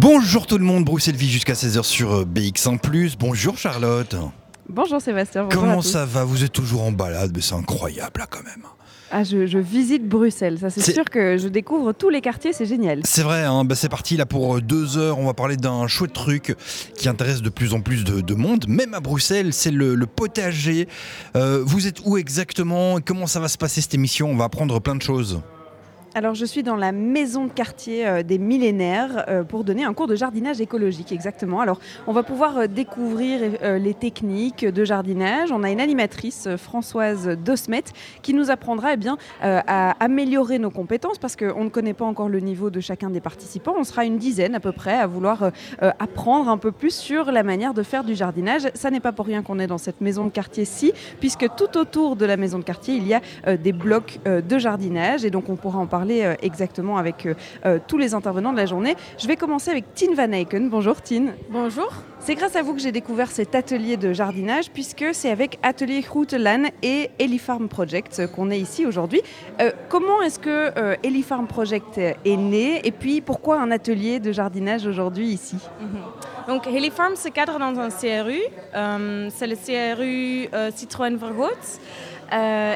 Bonjour tout le monde, Bruxelles Vie jusqu'à 16h sur euh, BX1+. Bonjour Charlotte. Bonjour Sébastien. bonjour à Comment tous. ça va? Vous êtes toujours en balade, mais c'est incroyable là quand même. ah, je, je visite Bruxelles, ça c'est sûr que je découvre tous les quartiers, c'est génial. C'est vrai, hein, bah, c'est parti là pour euh, deux heures. On va parler d'un chouette truc qui intéresse de plus en plus de, de monde, même à Bruxelles. C'est le, le potager. Euh, vous êtes où exactement? Comment ça va se passer cette émission? On va apprendre plein de choses. Alors je suis dans la maison de quartier euh, des millénaires euh, pour donner un cours de jardinage écologique exactement. Alors on va pouvoir euh, découvrir les techniques de jardinage. On a une animatrice Françoise Dosmet qui nous apprendra eh bien, à améliorer nos compétences parce qu'on ne connaît pas encore le niveau de chacun des participants. On sera une dizaine à peu près à vouloir apprendre un peu plus sur la manière de faire du jardinage. Ça n'est pas pour rien qu'on est dans cette maison de quartier-ci puisque tout autour de la maison de quartier il y a des blocs de jardinage et donc on pourra en parler euh, exactement avec euh, euh, tous les intervenants de la journée. Je vais commencer avec Tine Van Eycken. Bonjour Tine. Bonjour. C'est grâce à vous que j'ai découvert cet atelier de jardinage puisque c'est avec Atelier Groentelaan et Elifarm Project qu'on est ici aujourd'hui. Euh, comment est-ce que euh, Elifarm Project est né et puis pourquoi un atelier de jardinage aujourd'hui ici? Donc Heli Farm se cadre dans un CRU. Euh, c'est le CRU Citroën Vergoot.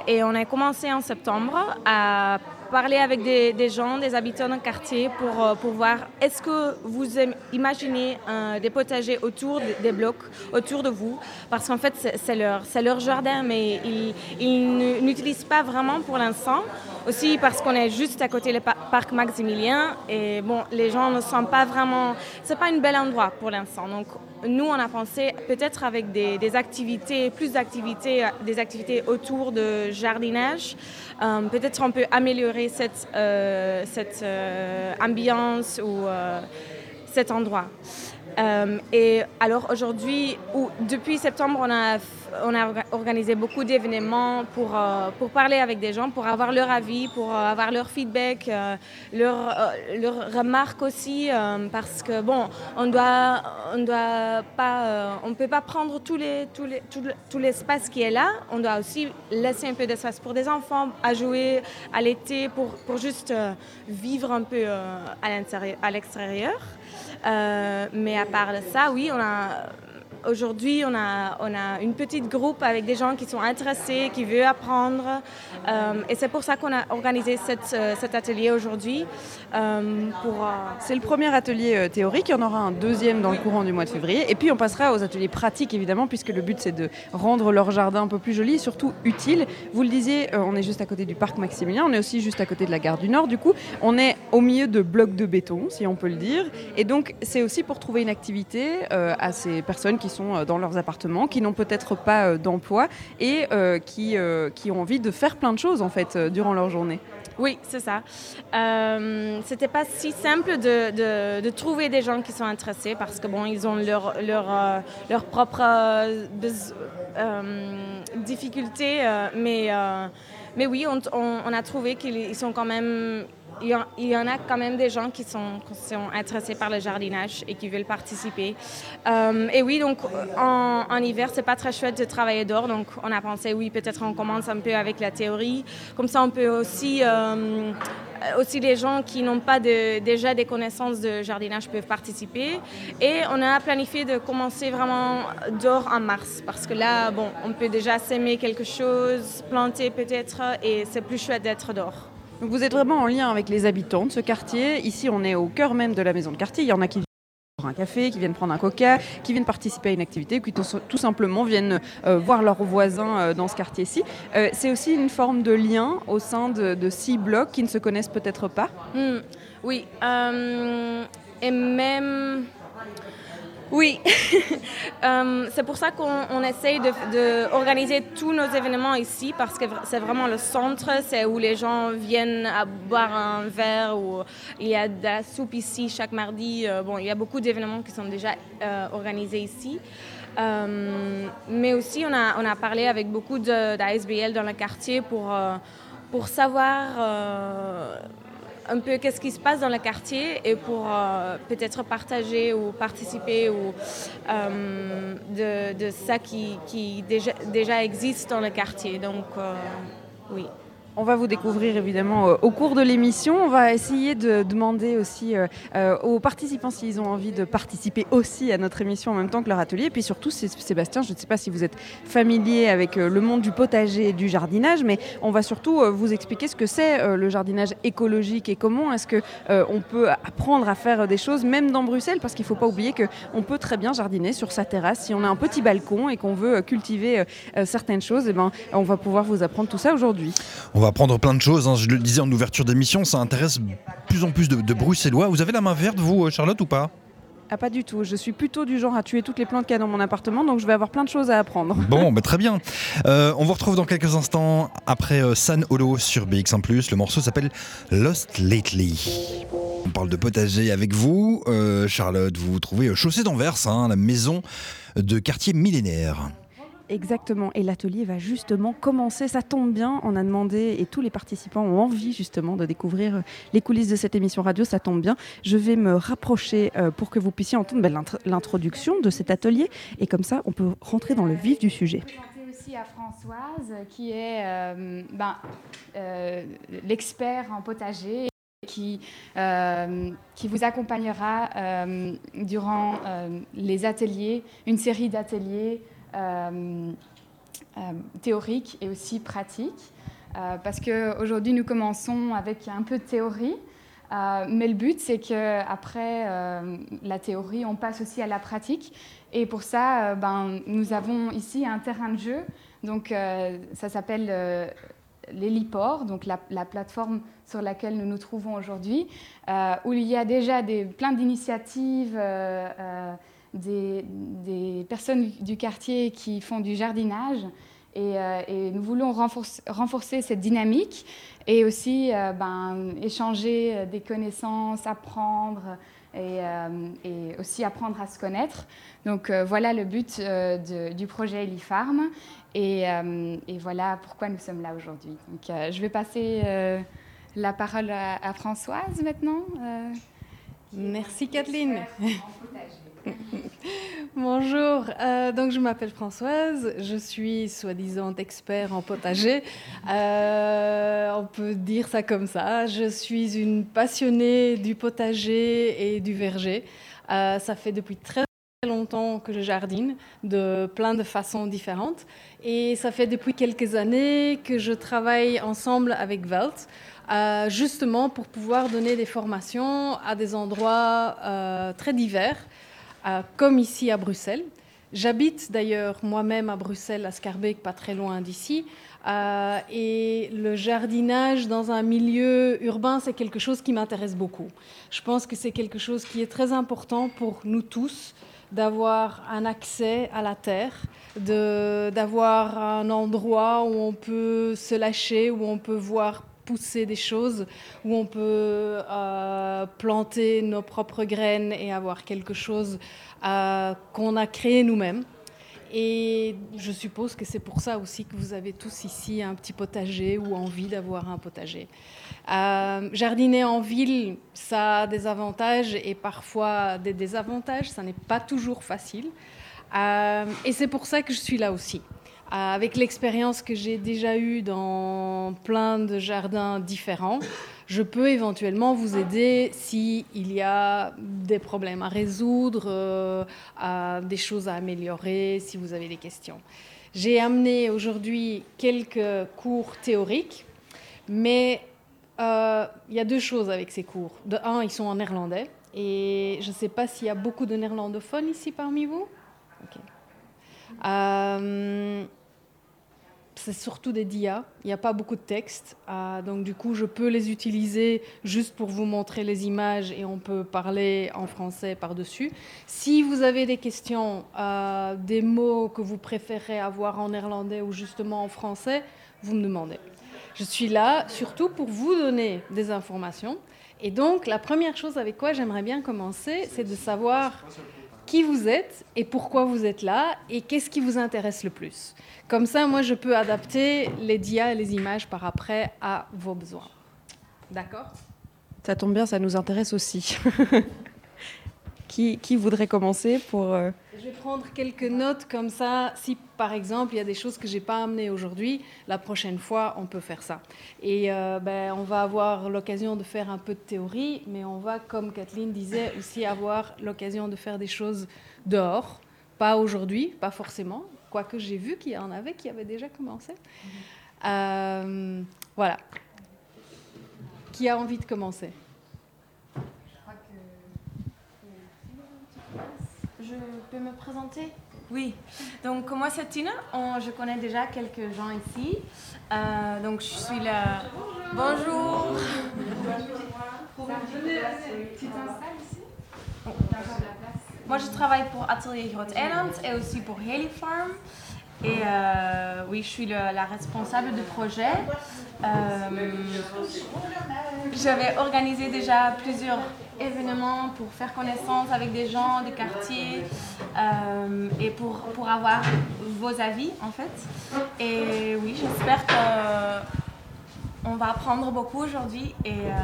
Et on a commencé en septembre à parler avec des, gens, des habitants d'un quartier pour, euh, pour voir est-ce que vous imaginez des potagers autour de- des blocs, autour de vous. Parce qu'en fait, c'est leur, leur jardin, mais ils, ils n'utilisent pas vraiment pour l'instant. Aussi parce qu'on est juste à côté du parc Maximilien et bon, les gens ne sont pas vraiment. C'est pas un bel endroit pour l'instant. Donc nous, on a pensé peut-être avec des, activités, plus d'activités, des activités autour de jardinage, euh, peut-être on peut améliorer cette, euh, euh, ambiance ou euh, cet endroit. Euh, et alors aujourd'hui, ou depuis septembre, on a, on a orga- organisé beaucoup d'événements pour, euh, pour parler avec des gens, pour avoir leur avis, pour euh, avoir leur feedback, euh, leurs euh, remarques aussi, parce que bon, on doit, on doit pas, peut pas prendre tout le- tout l'espace qui est là. On doit aussi laisser un peu d'espace pour des enfants à jouer à l'été, pour, pour juste vivre un peu à l'extérieur. Mais à part ça, oui, on a aujourd'hui on a on a une petite groupe avec des gens qui sont intéressés, qui veulent apprendre, Euh, et c'est pour ça qu'on a organisé cette, euh, cet atelier aujourd'hui euh, C'est le premier atelier théorique, il y en aura un deuxième dans le courant du mois de février. Et puis on passera aux ateliers pratiques évidemment, puisque le but c'est de rendre leur jardin un peu plus joli surtout utile. Vous le disiez, on est juste à côté du parc Maximilien, on est aussi juste à côté de la gare du Nord. Du coup, on est au milieu de blocs de béton, si on peut le dire. Et donc c'est aussi pour trouver une activité à ces personnes qui sont euh, dans leurs appartements, qui n'ont peut-être pas euh, d'emploi et euh, qui, qui ont envie de faire plein de choses en fait durant leur journée. Oui, c'est ça. Euh, C'était pas si simple de, de- trouver des gens qui sont intéressés parce que bon, ils ont leur leur leur propre euh, mais mais oui, on a trouvé qu'ils sont quand même il y, en, a quand même des gens qui sont, intéressés par le jardinage et qui veulent participer. Euh, et oui, donc en, en hiver, c'est pas très chouette de travailler dehors. Donc on a pensé, oui, peut-être on commence un peu avec la théorie. Comme ça, on peut aussi, euh, aussi les gens qui n'ont pas déjà des connaissances de jardinage peuvent participer. Et on a planifié de commencer vraiment dehors en mars. Parce que là, bon, on peut déjà s'aimer quelque chose, planter peut-être, et c'est plus chouette d'être dehors. Vous êtes vraiment en lien avec les habitants de ce quartier. Ici, on est au cœur même de la maison de quartier. Il y en a qui viennent prendre un café, qui viennent prendre un coca, qui viennent participer à une activité, qui tout, simplement viennent euh, voir leurs voisins euh, dans ce quartier-ci. Euh, C'est aussi une forme de lien au sein de, six blocs qui ne se connaissent peut-être pas? Hmm, oui, et même... Oui, Euh, c'est pour ça qu'on on essaye de, de organiser tous nos événements ici parce que c'est vraiment le centre, c'est où les gens viennent à boire un verre ou il y a de la soupe ici chaque mardi. Euh, bon, il y a beaucoup d'événements qui sont déjà euh, organisés ici. Mais aussi, on a, parlé avec beaucoup d'ASBL dans le quartier pour, pour savoir un peu qu'est-ce qui se passe dans le quartier et pour euh, peut-être partager ou participer ou, euh, de, de ça qui, qui déjà, existe dans le quartier. Donc, euh, oui. On va vous découvrir évidemment euh, au cours de l'émission. On va essayer de demander aussi euh, euh, aux participants s'ils ont envie de participer aussi à notre émission en même temps que leur atelier. Et puis surtout, Sébastien, je ne sais pas si vous êtes familier avec le monde du potager et du jardinage, mais on va surtout vous expliquer ce que c'est le jardinage écologique et comment est-ce qu'on peut apprendre à faire des choses même dans Bruxelles, parce qu'il ne faut pas oublier qu'on peut très bien jardiner sur sa terrasse. Si on a un petit balcon et qu'on veut cultiver certaines choses, eh ben, on va pouvoir vous apprendre tout ça aujourd'hui va apprendre plein de choses. Hein. Je le disais en ouverture d'émission, ça intéresse plus en plus de, Bruxellois. Vous avez la main verte, vous, euh, Charlotte, ou pas? Ah, pas du tout. Je suis plutôt du genre à tuer toutes les plantes qu'il y a dans mon appartement, donc je vais avoir plein de choses à apprendre. Bon, bah, très bien. Euh, on vous retrouve dans quelques instants après euh, San Holo sur BX1. Le morceau s'appelle Lost Lately. On parle de potager avec vous. Charlotte, vous vous trouvez chaussée d'Anvers, hein, la maison de quartier millénaire. Exactement. Et l'atelier va justement commencer. Ça tombe bien. On a demandé et tous les participants ont envie justement de découvrir euh, les coulisses de cette émission radio. Ça tombe bien. Je vais me rapprocher euh, pour que vous puissiez entendre ben, l'introduction de cet atelier. Et comme ça, on peut rentrer dans le vif du sujet à Françoise, qui est euh, ben, l'expert en potager, qui, qui vous accompagnera durant les ateliers, une série d'ateliers théorique et aussi pratique. Euh, parce qu'aujourd'hui, nous commençons avec un peu de théorie. mais le but, c'est qu'après la théorie, on passe aussi à la pratique. Et pour ça, ben, nous avons ici un terrain de jeu. Donc, ça s'appelle l'héliport, donc la, la, plateforme sur laquelle nous nous trouvons aujourd'hui, où il y a déjà des, plein d'initiatives des, personnes du quartier qui font du jardinage. Et, euh, nous voulons renforcer, cette dynamique et aussi euh, ben, échanger euh, des connaissances, apprendre et, aussi apprendre à se connaître. Donc voilà le but du projet Elifarm et, et, voilà pourquoi nous sommes là aujourd'hui. Donc je vais passer la parole à, à Françoise maintenant. Merci Kathleen. Bonjour, euh, donc je m'appelle Françoise, je suis soi-disant expert en potager. Euh, on peut dire ça comme ça. Je suis une passionnée du potager et du verger. Euh, ça fait depuis très longtemps que je jardine de plein de façons différentes. Et ça fait depuis quelques années que je travaille ensemble avec Velt. justement pour pouvoir donner des formations à des endroits très divers comme ici à Bruxelles. J'habite d'ailleurs moi-même à Bruxelles, à Scarbeck, pas très loin d'ici. Euh, et le jardinage dans un milieu urbain, c'est quelque chose qui m'intéresse beaucoup. Je pense que c'est quelque chose qui est très important pour nous tous d'avoir un accès à la terre, d'avoir un endroit où on peut se lâcher, où on peut voir pousser des choses, où on peut euh, planter nos propres graines et avoir quelque chose euh, qu'on a créé nous-mêmes. Et je suppose que c'est pour ça aussi que vous avez tous ici un petit potager ou envie d'avoir un potager. Euh, jardiner en ville, ça a des avantages et parfois des désavantages. Ça n'est pas toujours facile. et c'est pour ça que je suis là aussi. Euh, avec l'expérience que j'ai déjà eue dans plein de jardins différents, je peux éventuellement vous aider s'il y a des problèmes à résoudre, euh, des choses à améliorer, si vous avez des questions. J'ai amené aujourd'hui quelques cours théoriques, mais euh, il y a deux choses avec ces cours. De un, ils sont en néerlandais, et je ne sais pas s'il y a beaucoup de néerlandophones ici parmi vous. C'est surtout des dias. Il n'y a pas beaucoup de texte. Euh, donc, du coup, je peux les utiliser juste pour vous montrer les images et on peut parler en français par-dessus. Si vous avez des questions, euh, des mots que vous préférez avoir en néerlandais ou justement en français, vous me demandez. Je suis là surtout pour vous donner des informations. Et donc, la première chose avec quoi j'aimerais bien commencer, c'est de savoir qui vous êtes et pourquoi vous êtes là et qu'est-ce qui vous intéresse le plus. Comme ça, moi, je peux adapter les dias et les images par après à vos besoins. D'accord? Ça tombe bien, ça nous intéresse aussi. qui, qui, voudrait commencer pour... Euh, je vais prendre quelques notes comme ça. Si par exemple il y a des choses que j'ai pas amenées aujourd'hui, la prochaine fois on peut faire ça. Et euh, ben, on va avoir l'occasion de faire un peu de théorie, mais on va, comme Kathleen disait, aussi avoir l'occasion de faire des choses dehors. Pas aujourd'hui, pas forcément. Quoique j'ai vu qu'il y en avait qui avaient déjà commencé. Euh, voilà. Qui a envie de commencer? Je peux me présenter? Oui. Donc, moi, c'est Tina. On- je connais déjà quelques gens ici. Euh, donc, je suis là. Bonjour. T'installes ici Moi, je travaille pour Atelier Groot et aussi pour Haley Farm. Et euh, oui, je suis le- la responsable du projet. Euh, J'avais organisé déjà plusieurs événements pour faire connaissance avec des gens des quartiers euh, et pour, pour avoir vos avis en fait. Et oui, j'espère que on va apprendre beaucoup aujourd'hui. Et euh,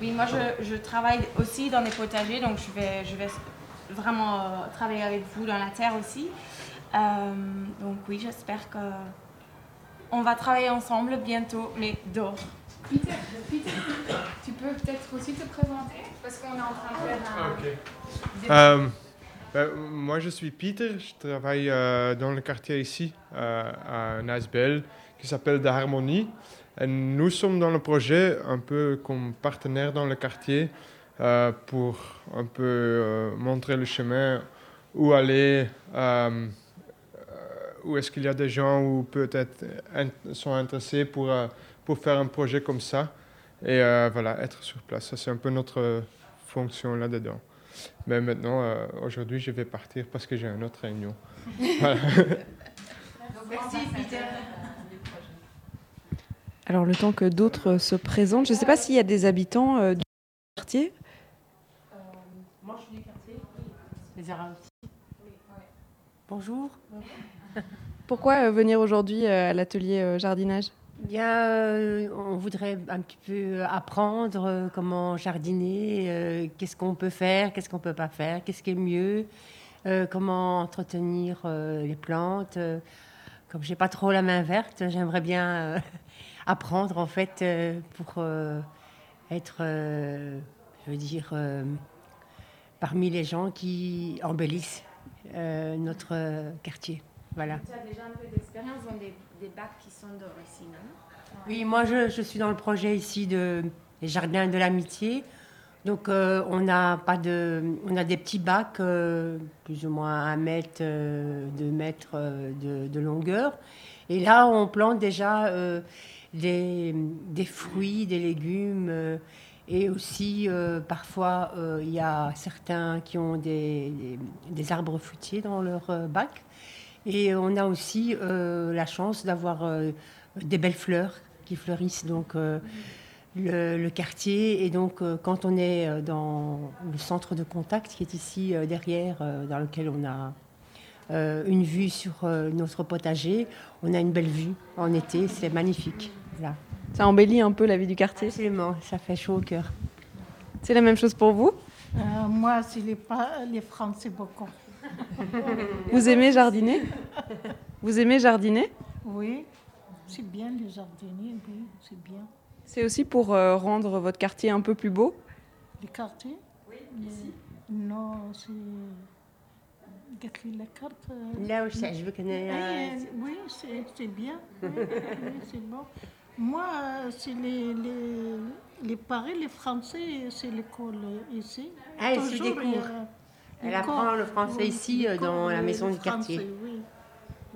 oui, moi je, je travaille aussi dans des potagers, donc je vais, je vais vraiment euh, travailler avec vous dans la terre aussi. Euh, donc oui, j'espère que on va travailler ensemble bientôt, mais dehors. Peter, Peter, tu peux peut-être aussi te présenter Parce qu'on est en train de faire un... Ok. Euh, ben, moi, je suis Peter. Je travaille euh, dans le quartier ici, euh, à Nasbel, qui s'appelle De Harmonie. Et nous sommes dans le projet un peu comme partenaire dans le quartier euh, pour un peu euh, montrer le chemin où aller, où est-ce qu'il y a des gens où peut-être sont intéressés pour, euh, pour faire un projet comme ça. Et euh, voilà, être sur place. Ça, c'est un peu notre fonction là-dedans. Mais maintenant, euh, aujourd'hui, je vais partir parce que j'ai une autre réunion. Voilà. Merci Peter. Alors le temps que d'autres se présentent, je ne sais pas s'il y a des habitants euh, du quartier. Moi, je suis du quartier. Les Arabes aussi. Bonjour. Pourquoi euh, venir aujourd'hui euh, à l'atelier euh, jardinage? Euh, on voudrait un petit peu apprendre euh, comment jardiner, euh, qu'est-ce qu'on peut faire, qu'est-ce qu'on peut pas faire, qu'est-ce qui est mieux, euh, comment entretenir euh, les plantes. euh. Comme j'ai pas trop la main verte, j'aimerais bien euh, apprendre en fait euh, pour euh, être, euh, je veux dire, euh, parmi les gens qui embellissent euh, notre euh, quartier. Voilà. Tu as déjà un peu d'expérience dans des, des bacs qui sont dehors ici, non Oui, moi je, je suis dans le projet ici de les jardins de l'amitié. Donc euh, on n'a pas de, on a des petits bacs euh, plus ou moins un mètre, euh, deux mètres euh, de, de longueur. Et là on plante déjà euh, des, des fruits, des légumes. euh, et aussi, euh, parfois, euh, il y a certains qui ont des, des- des arbres fruitiers dans leur euh, bac. Et on a aussi euh, la chance d'avoir euh, des belles fleurs qui fleurissent donc euh, le, le quartier et donc euh, quand on est euh, dans le centre de contact qui est ici euh, derrière euh, dans lequel on a euh, une vue sur euh, notre potager on a une belle vue en été c'est magnifique voilà. Ça embellit un peu la vie du quartier. absolument ça fait chaud au cœur C'est la même chose pour vous? Euh, moi, c'est les, les Français beaucoup. Vous aimez jardiner? Vous aimez jardiner? Oui, c'est bien les jardiniers, oui, c'est bien. C'est aussi pour euh, rendre votre quartier un peu plus beau? Les quartiers Oui, ici. Non, c'est. Regarde la carte. euh, là aussi je veux qu'on ait eh, oui, c'est c'est bien. Oui, oui, c'est bon. Moi, euh, c'est les, les, les Paris, les Français, c'est l'école ici. Ah, suit des cours. Elle apprend le français ici, euh, dans la maison du quartier.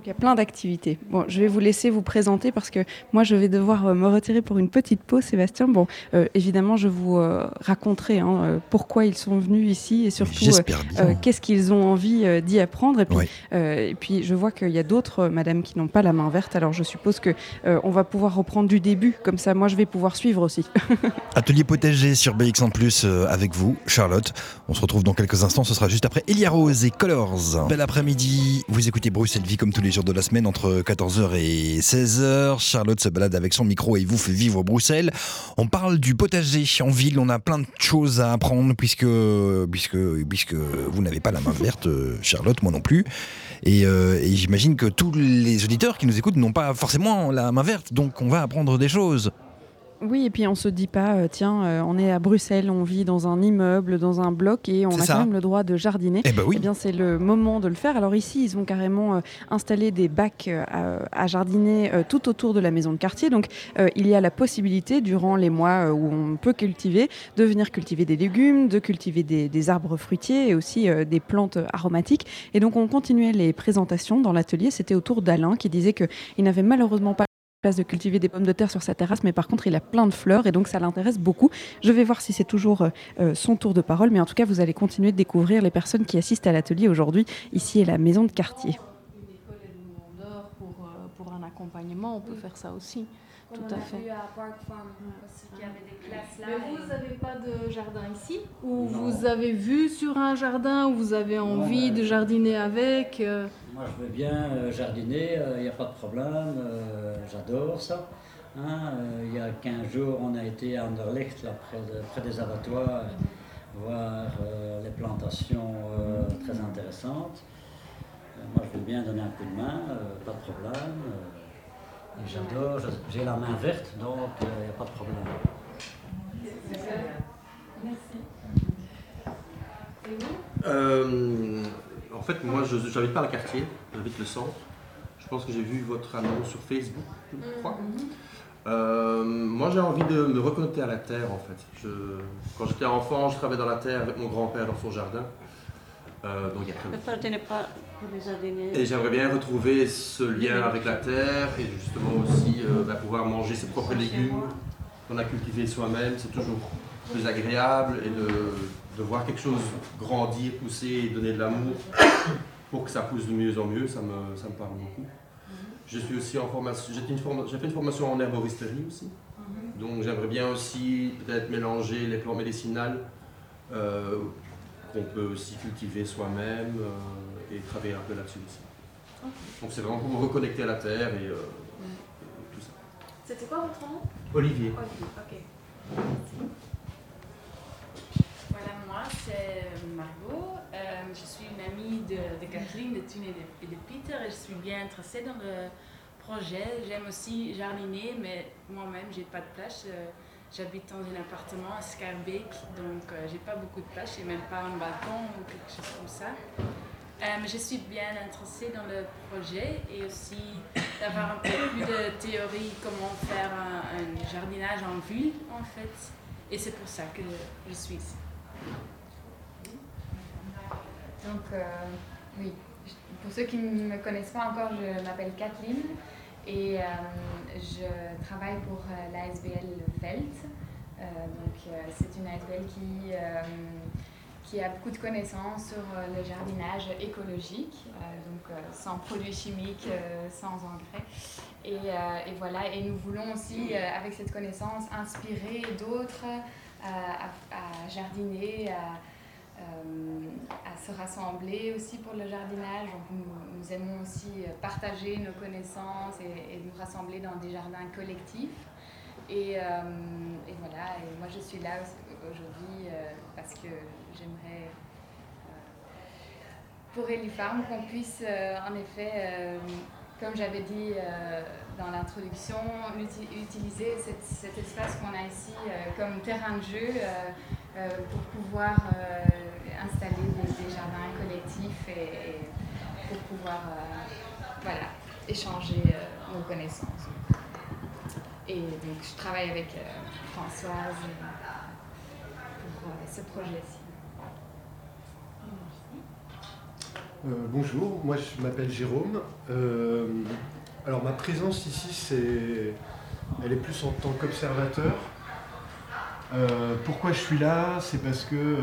Il y a plein d'activités. Bon, je vais vous laisser vous présenter parce que moi, je vais devoir euh, me retirer pour une petite pause, Sébastien. Bon, euh, évidemment, je vous euh, raconterai hein, euh, pourquoi ils sont venus ici et surtout euh, qu'est-ce qu'ils ont envie d'y apprendre. Et puis, Oui. et puis, je vois qu'il y a d'autres madame qui n'ont pas la main verte. Alors, je suppose que on va pouvoir reprendre du début. Comme ça, moi, je vais pouvoir suivre aussi. Atelier potager sur BX en plus avec vous, Charlotte. On se retrouve dans quelques instants. Ce sera juste après Elia Rose et Colors. Bel après-midi. Vous écoutez Bruxelles Vie comme tous les les jours de la semaine entre 14h et 16h. Charlotte se balade avec son micro et vous fait vivre Bruxelles. On parle du potager en ville, on a plein de choses à apprendre puisque, puisque, puisque vous n'avez pas la main verte, Charlotte, moi non plus. Et, euh, et j'imagine que tous les auditeurs qui nous écoutent n'ont pas forcément la main verte, donc on va apprendre des choses. Oui, et puis on se dit pas, euh, tiens, euh, on est à Bruxelles, on vit dans un immeuble, dans un bloc, et on a ça. quand même le droit de jardiner. Eh ben oui. Eh bien, c'est le moment de le faire. Alors ici, ils ont carrément euh, installé des bacs euh, à, à jardiner tout autour de la maison de quartier. Donc, il y a la possibilité, durant les mois où on peut cultiver, de venir cultiver des légumes, de cultiver des, des arbres fruitiers et aussi des plantes aromatiques. Et donc, on continuait les présentations dans l'atelier. C'était au tour d'Alain qui disait qu'il n'avait malheureusement pas place de cultiver des pommes de terre sur sa terrasse, mais par contre, il a plein de fleurs et donc ça l'intéresse beaucoup. Je vais voir si c'est toujours euh, euh, son tour de parole, mais en tout cas, vous allez continuer de découvrir les personnes qui assistent à l'atelier aujourd'hui, ici à la maison de quartier. Une école et le monde d'or pour, euh, pour un accompagnement, on peut faire ça aussi. Tout à fait. à Park Farm aussi qu'il y avait des classes là. Mais vous n'avez pas de jardin ici? Ou vous avez vu sur un jardin où vous avez envie de jardiner avec euh, Moi, je veux bien euh, jardiner, il n'y a pas de problème, euh, j'adore ça. Hein, euh, il y a 15 jours, on a été à Anderlecht, là, près, de- près des abattoirs, voir euh, les plantations euh, très intéressantes. Euh, moi, je veux bien donner un coup de main, euh, pas de problème. euh, et j'adore, j'ai la main verte, donc il n'y a pas de problème. Euh, en fait, moi, je n'habite pas à quartier, j'habite le centre. Je pense que j'ai vu votre annonce sur Facebook, je crois. Euh, moi, j'ai envie de me reconnecter à la terre, en fait. Je, quand j'étais enfant, je travaillais dans la terre avec mon grand-père dans son jardin. Euh, donc, et j'aimerais bien retrouver ce lien avec la terre et justement aussi euh, bah, pouvoir manger ses propres légumes qu'on a cultivés soi-même. C'est toujours plus agréable et de, de voir quelque chose grandir, pousser et donner de l'amour pour que ça pousse de mieux en mieux, ça me, ça me parle beaucoup. Je suis aussi en formation, j'ai fait une, formation en herboristerie aussi. Donc j'aimerais bien aussi peut-être mélanger les plantes médicinales euh, qu'on peut aussi cultiver soi-même euh, et travailler un peu là-dessus aussi. Donc c'est vraiment pour me reconnecter à la terre et, euh, et tout ça. C'était quoi votre nom? Olivier. ok. Voilà, moi c'est Margot. Euh, je suis une amie de, de Kathleen, de Thune et de, et Peter et je suis bien intéressée dans le projet. J'aime aussi jardiner, mais moi-même j'ai pas de place. Euh, J'habite dans un appartement à Scarbeck, donc euh, j'ai pas beaucoup de place, j'ai même pas un balcon ou quelque chose comme ça. Euh, je suis bien intéressée dans le projet et aussi d'avoir un peu plus de théorie comment faire un, un jardinage en ville en fait. Et c'est pour ça que je suis ici. Donc, euh, oui, pour ceux qui ne me connaissent pas encore, je m'appelle Kathleen et euh, je travaille pour euh, l'ASBL Velt. Donc, c'est une ASBL qui, qui a beaucoup de connaissances sur le jardinage écologique, donc sans produits chimiques, sans engrais. Et, voilà, et nous voulons aussi, avec cette connaissance, inspirer d'autres à, jardiner, à, euh, à se rassembler aussi pour le jardinage. Nous, aimons aussi partager nos connaissances et, nous rassembler dans des jardins collectifs. Et, euh, voilà, et moi je suis là aujourd'hui euh, parce que j'aimerais pour Ellie Farm qu'on puisse en effet, comme j'avais dit euh, dans l'introduction, uti- utiliser cet, espace qu'on a ici euh, comme terrain de jeu euh, pour pouvoir installer des, jardins collectifs et, et pour pouvoir voilà, échanger nos connaissances. Et donc je travaille avec Françoise pour ce projet-ci. Euh, bonjour, moi je m'appelle Jérôme. Euh, alors ma présence ici, c'est, elle est plus en tant qu'observateur. Euh, pourquoi je suis là? C'est parce que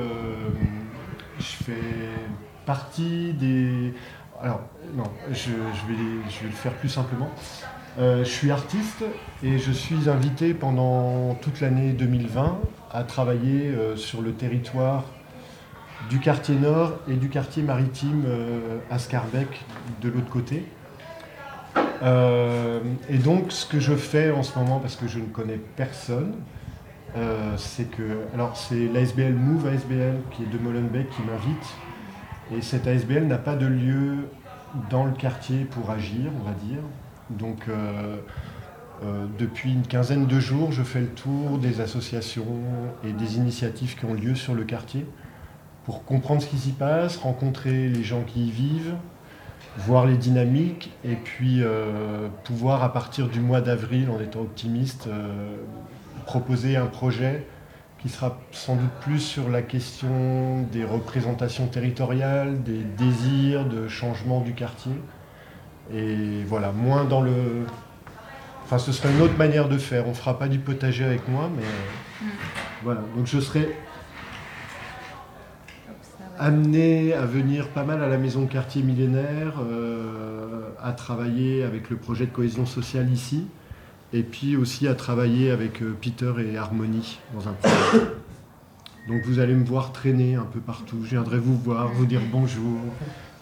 je fais partie des. Alors non, je, je vais, je vais le faire plus simplement. Je suis artiste et je suis invité pendant toute l'année 2020 à travailler sur le territoire du quartier nord et du quartier maritime euh, à Scarbeck de l'autre côté. Euh, et donc, ce que je fais en ce moment, parce que je ne connais personne, euh, c'est que. Alors, c'est l'ASBL Move ASBL qui est de Molenbeek qui m'invite. Et cette ASBL n'a pas de lieu dans le quartier pour agir, on va dire. Donc, depuis une quinzaine de jours, je fais le tour des associations et des initiatives qui ont lieu sur le quartier pour comprendre ce qui s'y passe, rencontrer les gens qui y vivent, voir les dynamiques et puis euh, pouvoir à partir du mois d'avril, en étant optimiste, euh, proposer un projet qui sera sans doute plus sur la question des représentations territoriales, des désirs de changement du quartier. Et voilà, moins dans le... Enfin, ce serait une autre manière de faire. On ne fera pas du potager avec moi, mais... Voilà, donc je serai amené à venir pas mal à la maison de quartier millénaire, euh, à travailler avec le projet de cohésion sociale ici, et puis aussi à travailler avec euh, Peter et Harmonie dans un projet. Donc vous allez me voir traîner un peu partout. Je viendrai vous voir, vous dire bonjour,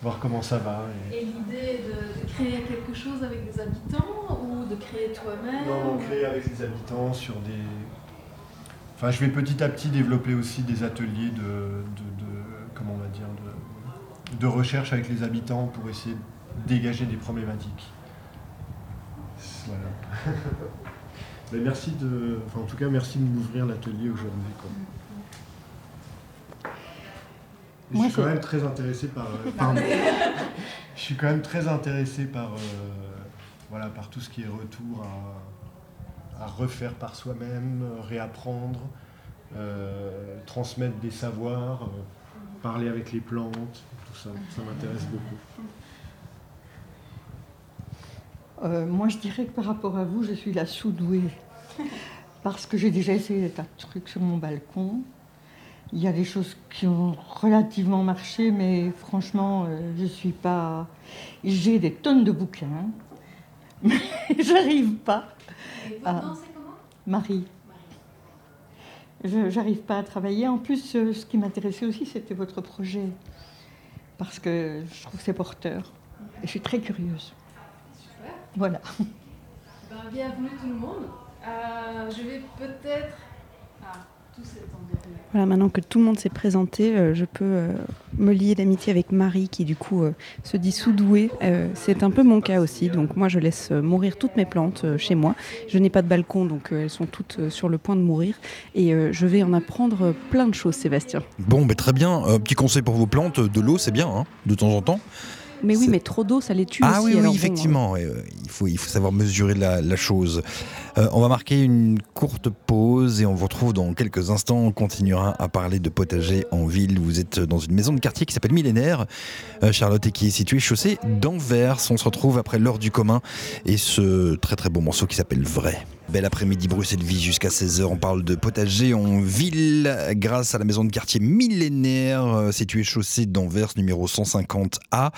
voir comment ça va. et- Et l'idée de, de créer quelque chose avec des habitants ou de créer toi-même Non, créer avec les habitants sur des. Enfin, je vais petit à petit développer aussi des ateliers de- comment on va dire, de, de recherche avec les habitants pour essayer de dégager des problématiques. Voilà. Mais merci de, enfin, en tout cas, merci de m'ouvrir l'atelier aujourd'hui. Moi, je suis quand même très intéressé par. euh, pardon. je suis quand même très intéressé par, euh, voilà, par tout ce qui est retour à, à refaire par soi-même, euh, réapprendre, euh, transmettre des savoirs, euh, parler avec les plantes, tout ça, ça m'intéresse beaucoup. Euh, moi, je dirais que par rapport à vous, je suis la sous-douée. Parce que j'ai déjà essayé des tas de trucs sur mon balcon. Il y a des choses qui ont relativement marché, mais franchement, euh, je suis pas. J'ai des tonnes de bouquins, mais j'arrive pas. à- Marie. Je j'arrive pas à travailler. En plus, euh, ce qui m'intéressait aussi, c'était votre projet. Parce que je trouve que c'est porteur. Et je suis très curieuse. Super. Voilà. Ben, bienvenue tout le monde. Euh, je vais peut-être. Ah. Voilà, maintenant que tout le monde s'est présenté, euh, je peux euh, me lier d'amitié avec Marie qui du coup euh, se dit sous-douée. C'est un peu mon cas aussi, donc moi je laisse mourir toutes mes plantes chez moi. Je n'ai pas de balcon, donc elles sont toutes sur le point de mourir. Et je vais en apprendre plein de choses, Sébastien. Bon, mais très bien. Petit conseil pour vos plantes, de l'eau, c'est bien, hein, de temps en temps. Mais oui, mais trop d'eau, ça les tue Ah aussi. oui, oui, alors bon, effectivement. euh, il, faut, il faut savoir mesurer la, la chose. Euh, on va marquer une courte pause et on vous retrouve dans quelques instants. On continuera à parler de potager en ville. Vous êtes dans une maison de quartier qui s'appelle Millénaire, euh, Charlotte, et qui est située chaussée d'Anvers. On se retrouve après l'heure du commun et ce très très beau morceau qui s'appelle Vrai. Bel après-midi Bruxelles Vie jusqu'à 16h. On parle de potager en ville grâce à la maison de quartier millénaire euh, située chaussée d'Anvers numéro 150A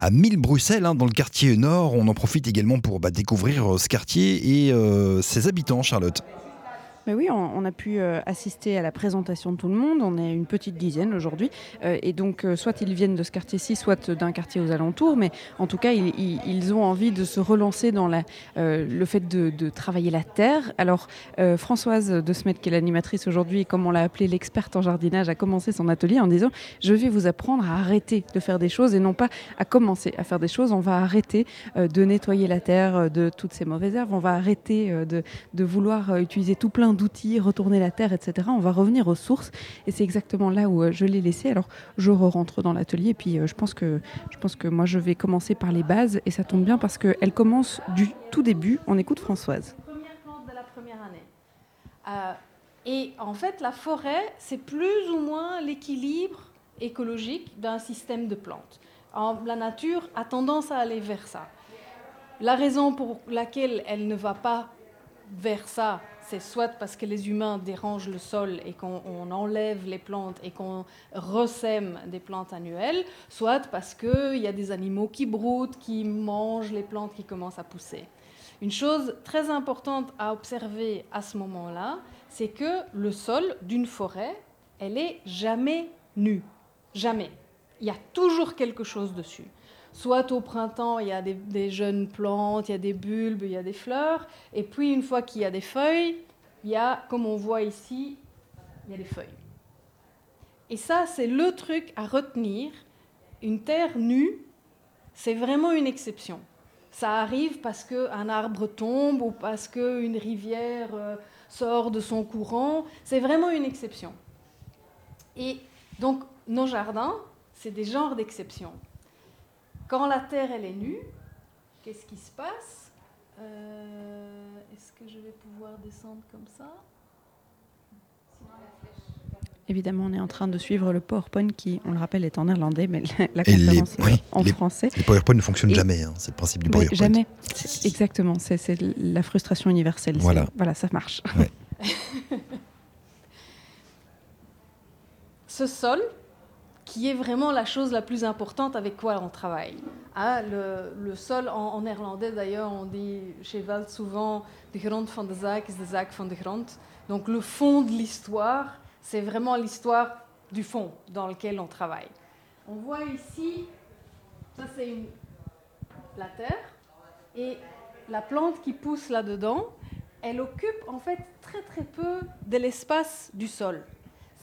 à 1000 Bruxelles, hein, dans le quartier nord. On en profite également pour bah, découvrir euh, ce quartier et euh, ses habitants, Charlotte. Mais oui, on, a pu euh, assister à la présentation de tout le monde. On est une petite dizaine aujourd'hui. Euh, et donc, euh, soit ils viennent de ce quartier-ci, soit d'un quartier aux alentours. Mais en tout cas, ils, ont envie de se relancer dans le fait de, travailler la terre. Alors, Françoise de Smet, qui est l'animatrice aujourd'hui, et comme on l'a appelée l'experte en jardinage, a commencé son atelier en disant Je vais vous apprendre à arrêter de faire des choses et non pas à commencer à faire des choses. On va arrêter de nettoyer la terre de toutes ces mauvaises herbes. On va arrêter de, de vouloir utiliser tout plein d'outils, retourner la terre, etc. On va revenir aux sources et c'est exactement là où euh, je l'ai laissé. Alors je rentre dans l'atelier et puis euh, je pense que je pense que moi je vais commencer par les bases et ça tombe bien parce qu'elle commence du tout début. On écoute Françoise. Première plante de la première année. Euh, et en fait, la forêt, c'est plus ou moins l'équilibre écologique d'un système de plantes. La nature a tendance à aller vers ça. La raison pour laquelle elle ne va pas vers ça, c'est soit parce que les humains dérangent le sol et qu'on on enlève les plantes et qu'on ressème des plantes annuelles, soit parce qu'il y a des animaux qui broutent, qui mangent les plantes qui commencent à pousser. Une chose très importante à observer à ce moment-là, c'est que le sol d'une forêt, elle est jamais nue. Jamais. Il y a toujours quelque chose dessus. Soit au printemps, il y a des, jeunes plantes, il y a des bulbes, il y a des fleurs. Et puis, une fois qu'il y a des feuilles, il y a, comme on voit ici, il y a des feuilles. Et ça, c'est le truc à retenir. Une terre nue, c'est vraiment une exception. Ça arrive parce qu'un arbre tombe ou parce qu'une rivière euh, sort de son courant. C'est vraiment une exception. Et donc, nos jardins, c'est des genres d'exceptions. Quand la terre, elle est nue, qu'est-ce qui se passe Euh, Est-ce que je vais pouvoir descendre comme ça Évidemment, on est en train de suivre le PowerPoint qui, on le rappelle, est en néerlandais, mais la, la Et les- conférence est oui, en les- français. Les PowerPoint ne fonctionnent Et- jamais, hein, c'est le principe du Mais PowerPoint. Jamais. Exactement, c'est la frustration universelle. Voilà. Voilà, ça marche. Ouais. ce sol, qui est vraiment la chose la plus importante avec quoi on travaille. Ah, le, sol, en, néerlandais d'ailleurs, on dit chez Welt souvent de grond van de zaak is de zaak van de grond. Donc le fond de l'histoire, c'est vraiment l'histoire du fond dans lequel on travaille. On voit ici, ça c'est la terre, et la plante qui pousse là-dedans, elle occupe en fait très très peu de l'espace du sol.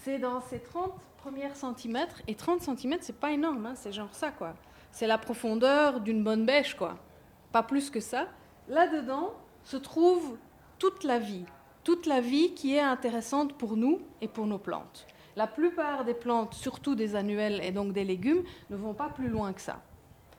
C'est dans ces 30 premiers centimètres, et 30 centimètres, c'est pas énorme, hein, c'est genre ça, quoi. C'est la profondeur d'une bonne bêche, quoi. Pas plus que ça. Là-dedans se trouve toute la vie, toute la vie qui est intéressante pour nous et pour nos plantes. La plupart des plantes, surtout des annuelles et donc des légumes, ne vont pas plus loin que ça.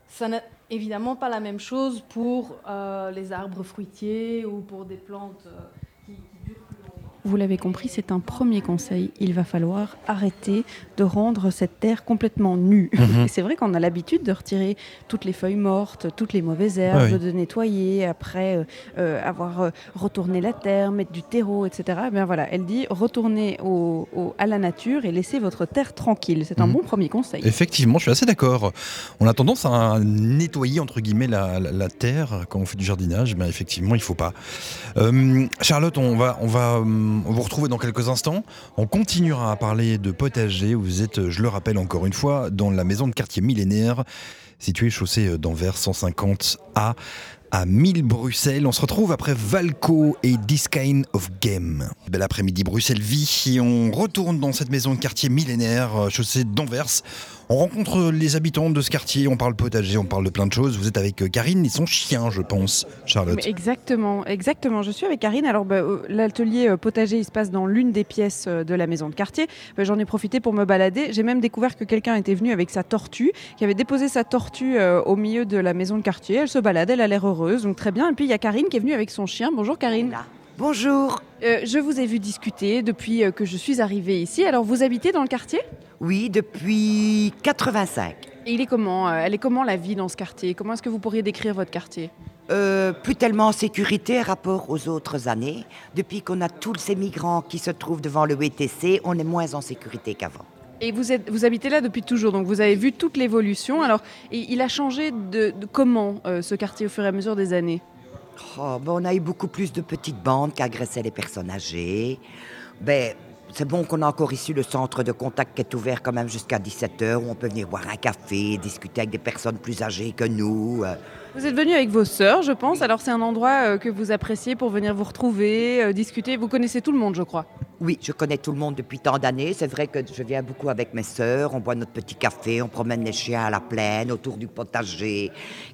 Ça n'est évidemment pas la même chose pour euh, les arbres fruitiers ou pour des plantes euh, qui, qui durent plus longtemps. Vous l'avez compris, c'est un premier conseil. Il va falloir arrêter de rendre cette terre complètement nue. Mhm. Et c'est vrai qu'on a l'habitude de retirer toutes les feuilles mortes, toutes les mauvaises herbes, Ouais, oui. de nettoyer, après euh, euh, avoir euh, retourné la terre, mettre du terreau, etc. Eh bien voilà, elle dit retournez au- au- à la nature et laissez votre terre tranquille. C'est un Mhm. bon premier conseil. Effectivement, je suis assez d'accord. On a tendance à nettoyer entre guillemets la, la- la terre quand on fait du jardinage, mais effectivement, il faut pas. Euh, Charlotte, on va, on va hum, vous retrouver dans quelques instants. On continuera à parler de potager. Vous êtes, je le rappelle encore une fois, dans la maison de quartier millénaire, située chaussée d'Anvers 150A à 1000 Bruxelles. On se retrouve après Valco et This Kind of Game. Bel après-midi Bruxelles vie et on retourne dans cette maison de quartier millénaire euh, chaussée d'Anvers. On rencontre les habitants de ce quartier, on parle potager, on parle de plein de choses. Vous êtes avec euh, Karine et son chien, je pense, Charlotte. Mais exactement, exactement. Je suis avec Karine. Alors, bah, l'atelier euh, potager, il se passe dans l'une des pièces euh, de la maison de quartier. Bah, J'en ai profité pour me balader. J'ai même découvert que quelqu'un était venu avec sa tortue, qui avait déposé sa tortue euh, au milieu de la maison de quartier. Elle se balade, elle a l'air heureuse, donc très bien. Et puis, il y a Karine qui est venue avec son chien. Bonjour Karine. Bonjour. Euh, je vous ai vu discuter depuis euh, que je suis arrivée ici. Alors, vous habitez dans le quartier? Oui, depuis 85. Et il est comment euh, Elle est comment la vie dans ce quartier? Comment est-ce que vous pourriez décrire votre quartier? Euh, plus tellement en sécurité rapport aux autres années. Depuis qu'on a tous ces migrants qui se trouvent devant le WTC, on est moins en sécurité qu'avant. Et vous, êtes, vous habitez là depuis toujours, donc vous avez vu toute l'évolution. Alors, et il a changé de, de comment euh, ce quartier au fur et à mesure des années? Oh, ben, on a eu beaucoup plus de petites bandes qui agressaient les personnes âgées. Ben, c'est bon qu'on a encore ici le centre de contact qui est ouvert quand même jusqu'à 17h, où on peut venir boire un café, discuter avec des personnes plus âgées que nous. euh. Vous êtes venu avec vos sœurs, je pense. Alors, c'est un endroit euh, que vous appréciez pour venir vous retrouver, euh, discuter. Vous connaissez tout le monde, je crois. Oui, je connais tout le monde depuis tant d'années. C'est vrai que je viens beaucoup avec mes sœurs. On boit notre petit café, on promène les chiens à la plaine, autour du potager.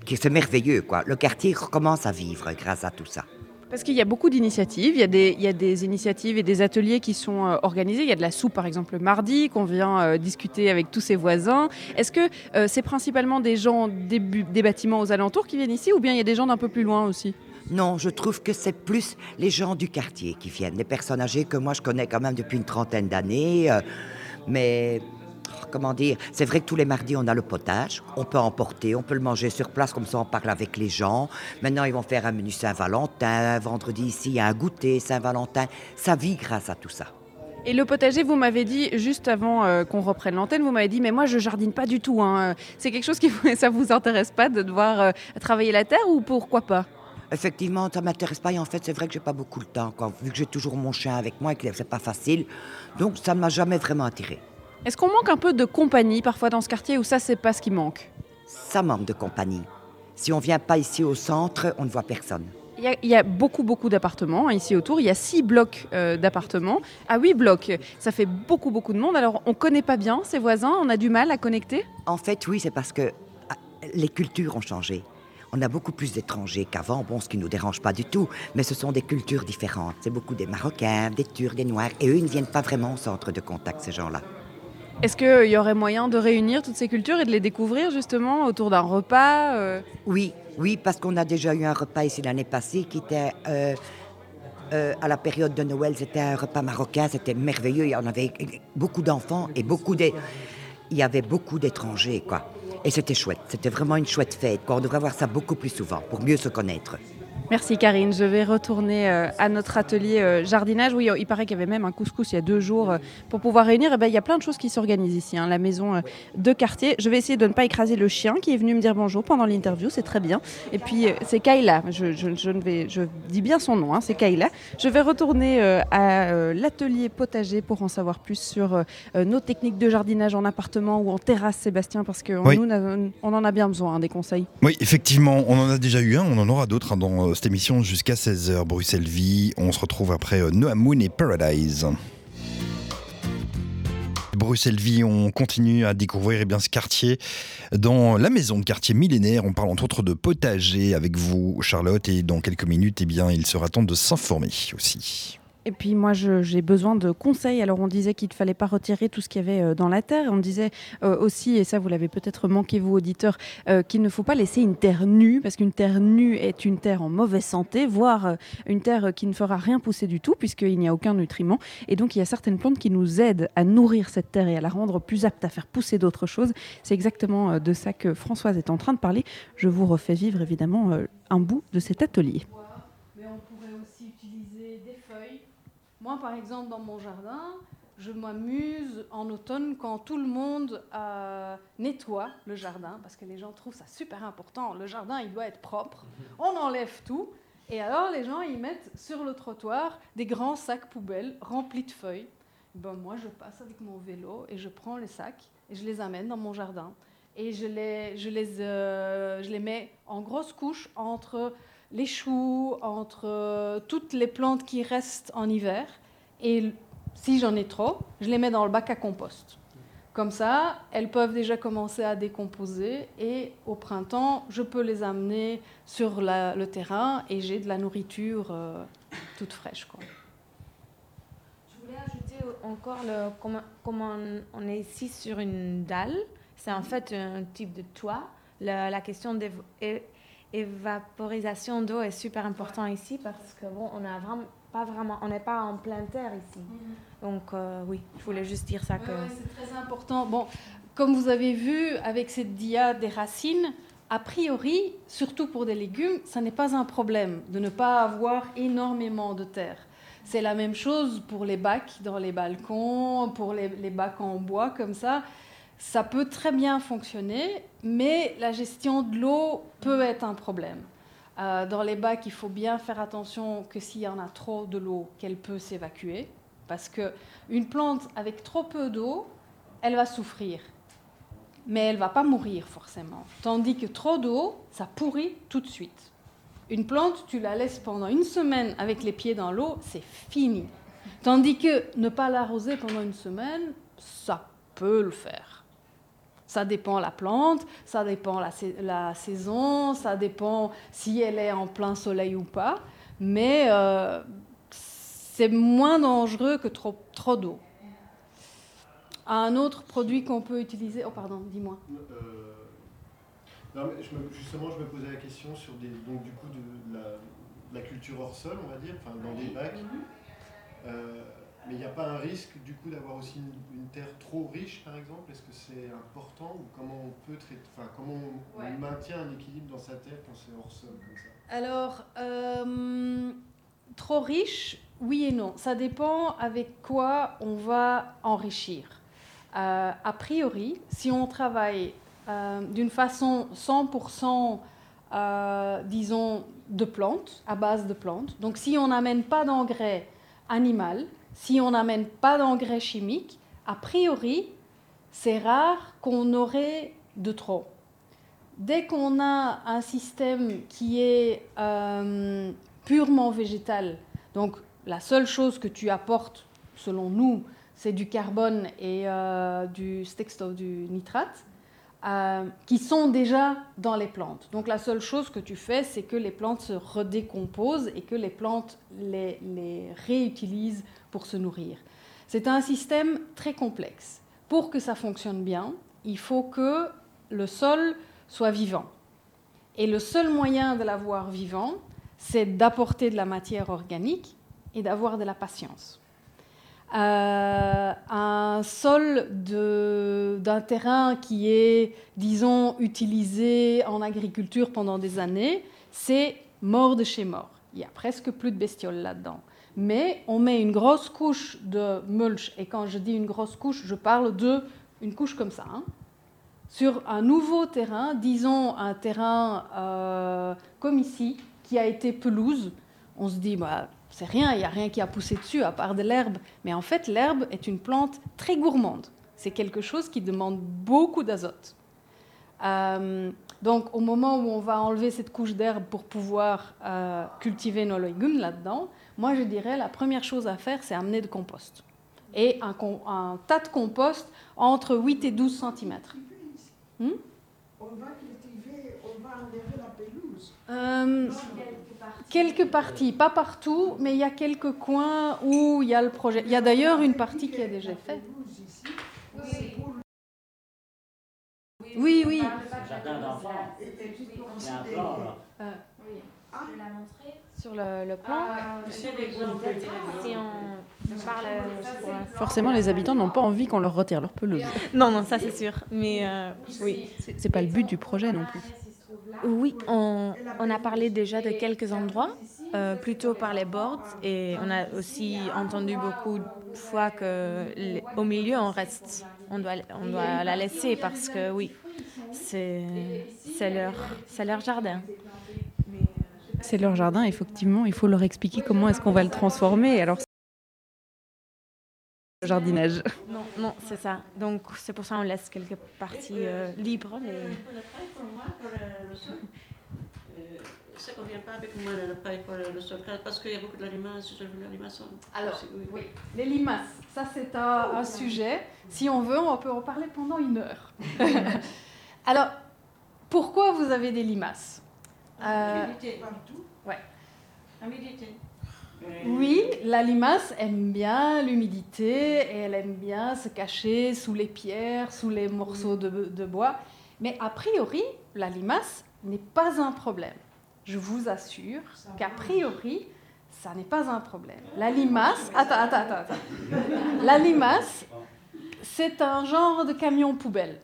C'est merveilleux, quoi. Le quartier recommence à vivre grâce à tout ça. Parce qu'il y a beaucoup d'initiatives. Il y, a des, initiatives et des ateliers qui sont euh, organisés. Il y a de la soupe, par exemple, le mardi, qu'on vient euh, discuter avec tous ses voisins. Est-ce que euh, c'est principalement des gens des, bâtiments aux alentours qui viennent ici ou bien il y a des gens d'un peu plus loin aussi? Non, je trouve que c'est plus les gens du quartier qui viennent, des personnes âgées que moi je connais quand même depuis une trentaine d'années. mais comment dire, c'est vrai que tous les mardis on a le potage, on peut emporter, on peut le manger sur place, comme ça on parle avec les gens. Maintenant ils vont faire un menu Saint-Valentin, vendredi ici il y a un goûter Saint-Valentin. Ça vit grâce à tout ça. Et le potager, vous m'avez dit, juste avant euh, qu'on reprenne l'antenne, vous m'avez dit, mais moi je jardine pas du tout. hein. C'est quelque chose qui ça vous intéresse pas de devoir euh, travailler la terre ou pourquoi pas? Effectivement, ça m'intéresse pas et en fait c'est vrai que j'ai pas beaucoup le temps, quoi, vu que j'ai toujours mon chien avec moi et que c'est pas facile. Donc ça ne m'a jamais vraiment attiré. Est-ce qu'on manque un peu de compagnie parfois dans ce quartier ou ça c'est pas ce qui manque? Ça manque de compagnie. Si on vient pas ici au centre, on ne voit personne. Il y, a, il y a beaucoup, beaucoup d'appartements hein, ici autour. Il y a six blocs euh, d'appartements. À huit blocs, ça fait beaucoup, beaucoup de monde. Alors, on ne connaît pas bien ses voisins, on a du mal à connecter? En fait, oui, c'est parce que ah, les cultures ont changé. On a beaucoup plus d'étrangers qu'avant, bon, ce qui ne nous dérange pas du tout, mais ce sont des cultures différentes. C'est beaucoup des Marocains, des Turcs, des Noirs, et eux, ils ne viennent pas vraiment au centre de contact, ces gens-là. Est-ce qu'il y aurait moyen de réunir toutes ces cultures et de les découvrir justement autour d'un repas euh? Oui, oui, parce qu'on a déjà eu un repas ici l'année passée qui était euh, euh, à la période de Noël, c'était un repas marocain, c'était merveilleux. Il y en avait beaucoup d'enfants et beaucoup de, il y avait beaucoup d'étrangers, quoi. Et c'était chouette, c'était vraiment une chouette fête. Quoi. On devrait voir ça beaucoup plus souvent pour mieux se connaître. Merci Karine. Je vais retourner euh, à notre atelier euh, jardinage. Oui, il paraît qu'il y avait même un couscous il y a deux jours euh, pour pouvoir réunir. Et ben, il y a plein de choses qui s'organisent ici. Hein, la maison de quartier. Je vais essayer de ne pas écraser le chien qui est venu me dire bonjour pendant l'interview. C'est très bien. Et puis c'est Kayla. Je, je, je, ne vais, je dis bien son nom. Hein, c'est Kayla. Je vais retourner à l'atelier potager pour en savoir plus sur nos techniques de jardinage en appartement ou en terrasse, Sébastien, parce qu'on Oui. nous, on en a bien besoin hein, des conseils. Oui, effectivement, on en a déjà eu un, on en aura d'autres dans cette émission jusqu'à 16h. Bruxelles Vie, on se retrouve après euh, Noah et Paradise. Bruxelles Vie, on continue à découvrir eh bien, ce quartier dans la maison de quartier millénaire. On parle entre autres de potager avec vous, Charlotte, et dans quelques minutes, eh bien, il sera temps de s'informer aussi. Et puis moi, j'ai besoin de conseils. Alors on disait qu'il ne fallait pas retirer tout ce qu'il y avait euh, dans la terre. On disait euh, aussi, et ça vous l'avez peut-être manqué vous auditeurs, euh, qu'il ne faut pas laisser une terre nue, parce qu'une terre nue est une terre en mauvaise santé, voire une terre qui ne fera rien pousser du tout, puisqu'il n'y a aucun nutriment. Et donc il y a certaines plantes qui nous aident à nourrir cette terre et à la rendre plus apte à faire pousser d'autres choses. C'est exactement de ça que Françoise est en train de parler. Je vous refais vivre évidemment un bout de cet atelier. Mais on pourrait aussi utiliser des feuilles. Moi, par exemple, dans mon jardin, je m'amuse en automne quand tout le monde euh, nettoie le jardin, parce que les gens trouvent ça super important. Le jardin, il doit être propre. On enlève tout. Et alors, les gens, ils mettent sur le trottoir des grands sacs poubelles remplis de feuilles. Ben, moi, je passe avec mon vélo et je prends les sacs et je les amène dans mon jardin. Et je les, je les, euh, je les mets en grosses couches entre les choux, entre euh, toutes les plantes qui restent en hiver. Et si j'en ai trop, je les mets dans le bac à compost. Comme ça, elles peuvent déjà commencer à décomposer et au printemps, je peux les amener sur le terrain et j'ai de la nourriture euh, toute fraîche. Je voulais ajouter encore le, comment, on est ici sur une dalle. C'est en fait un type de toit. La, la question d'évaporisation d'eau est super importante ici parce que bon, on a vraiment pas vraiment, on n'est pas en pleine terre ici. Donc euh, oui, je voulais juste dire ça que. Ouais, ouais, c'est très important. Bon, comme vous avez vu avec cette dia des racines, a priori, surtout pour des légumes, ça n'est pas un problème de ne pas avoir énormément de terre. C'est la même chose pour les bacs dans les balcons, pour les, les bacs en bois comme ça. Ça peut très bien fonctionner, mais la gestion de l'eau peut être un problème. Euh, dans les bacs, il faut bien faire attention que s'il y en a trop de l'eau, qu'elle peut s'évacuer. Parce que une plante avec trop peu d'eau, elle va souffrir. Mais elle va pas mourir forcément. Tandis que trop d'eau, ça pourrit tout de suite. Une plante, tu la laisses pendant une semaine avec les pieds dans l'eau, c'est fini. Tandis que ne pas l'arroser pendant une semaine, ça peut le faire. Ça dépend la plante, ça dépend la, la saison, ça dépend si elle est en plein soleil ou pas. Mais euh, c'est moins dangereux que trop, trop d'eau. Un autre produit qu'on peut utiliser. Oh, pardon, dis-moi. Euh, non, mais je me- justement, je me posais la question sur des, donc, du coup, de, de la, de la culture hors sol, on va dire, enfin, dans des bacs. Euh, mais il n'y a pas un risque du coup d'avoir aussi une, une terre trop riche, par exemple? Est-ce que c'est important? Ou comment on peut traiter, enfin, comment on, maintient un équilibre dans sa terre quand c'est hors sol comme ça? Alors, euh, trop riche, oui et non. Ça dépend avec quoi on va enrichir. Euh, a priori, si on travaille euh, d'une façon 100%, euh, disons, de plantes, à base de plantes, donc si on n'amène pas d'engrais animal, si on n'amène pas d'engrais chimiques, a priori, c'est rare qu'on aurait de trop. dès qu'on a un système qui est euh, purement végétal, donc la seule chose que tu apportes, selon nous, c'est du carbone et euh, du du nitrate, euh, qui sont déjà dans les plantes. Donc la seule chose que tu fais, c'est que les plantes se redécomposent et que les plantes les, les réutilisent pour se nourrir. C'est un système très complexe. Pour que ça fonctionne bien, il faut que le sol soit vivant. Et le seul moyen de l'avoir vivant, c'est d'apporter de la matière organique et d'avoir de la patience. Euh, un sol d'un terrain qui est, disons, utilisé en agriculture pendant des années, c'est mort de chez mort. Il y a presque plus de bestioles là-dedans. Mais on met une grosse couche de mulch, et quand je dis une grosse couche, je parle de une couche comme ça, hein, sur un nouveau terrain, disons un terrain euh, comme ici, qui a été pelouse. On se dit, bah, c'est rien, il n'y a rien qui a poussé dessus à part de l'herbe. Mais en fait, l'herbe est une plante très gourmande. C'est quelque chose qui demande beaucoup d'azote. Euh, donc, au moment où on va enlever cette couche d'herbe pour pouvoir euh, cultiver nos légumes là-dedans, moi je dirais la première chose à faire, c'est amener de compost. Et un, un, tas de compost entre 8 et 12 cm. On va cultiver, on va enlever la pelouse. Euh, quelques parties, pas partout, mais il y a quelques coins où il y a le projet. Il y a d'ailleurs une partie qui a déjà fait. Oui, oui. Jardin d'enfants. Je sur le, le plan. Ah, si on parle, forcément, les habitants n'ont pas envie qu'on leur retire leur pelouse. Non, non, ça c'est sûr. Mais euh, oui, c'est pas le but du projet non plus. Oui, on, a parlé déjà de quelques endroits, euh, plutôt par les boards, et on a aussi entendu beaucoup de fois que au milieu on reste, on doit, on doit la laisser parce que oui, c'est leur, leur jardin. C'est leur jardin, effectivement, il faut leur expliquer comment est-ce qu'on va le transformer. Alors jardinage. Non, non, c'est ça. Donc c'est pour ça qu'on laisse quelques parties euh, libres. Mais... Ça ne convient pas avec moi le paille pour le stockage parce qu'il y a beaucoup de limaces. La limace Alors, oui. les limaces, ça c'est un, un, sujet. Si on veut, on peut en parler pendant une heure. Alors, pourquoi vous avez des limaces? Euh, Ouais. Humidité. Oui, la limace aime bien l'humidité et elle aime bien se cacher sous les pierres, sous les morceaux de, bois. Mais a priori, la limace n'est pas un problème. Je vous assure qu'a priori, ça n'est pas un problème. La limace, attends, attends, attends, attends. La limace, c'est un genre de camion poubelle.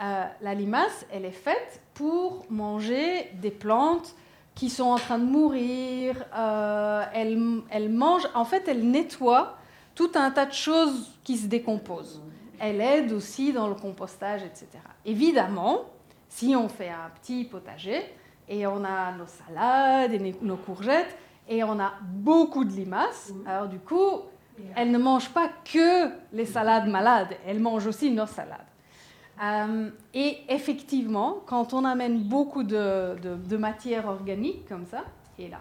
Euh, la limace, elle est faite pour manger des plantes qui sont en train de mourir. Euh, elle, mange, en fait, elle nettoie tout un tas de choses qui se décomposent. Elle aide aussi dans le compostage, etc. Évidemment, si on fait un petit potager et on a nos salades et nos courgettes et on a beaucoup de limaces, alors du coup, elle ne mange pas que les salades malades, elle mange aussi nos salades. Euh, et effectivement, quand on amène beaucoup de, de, matière organique comme ça, et là.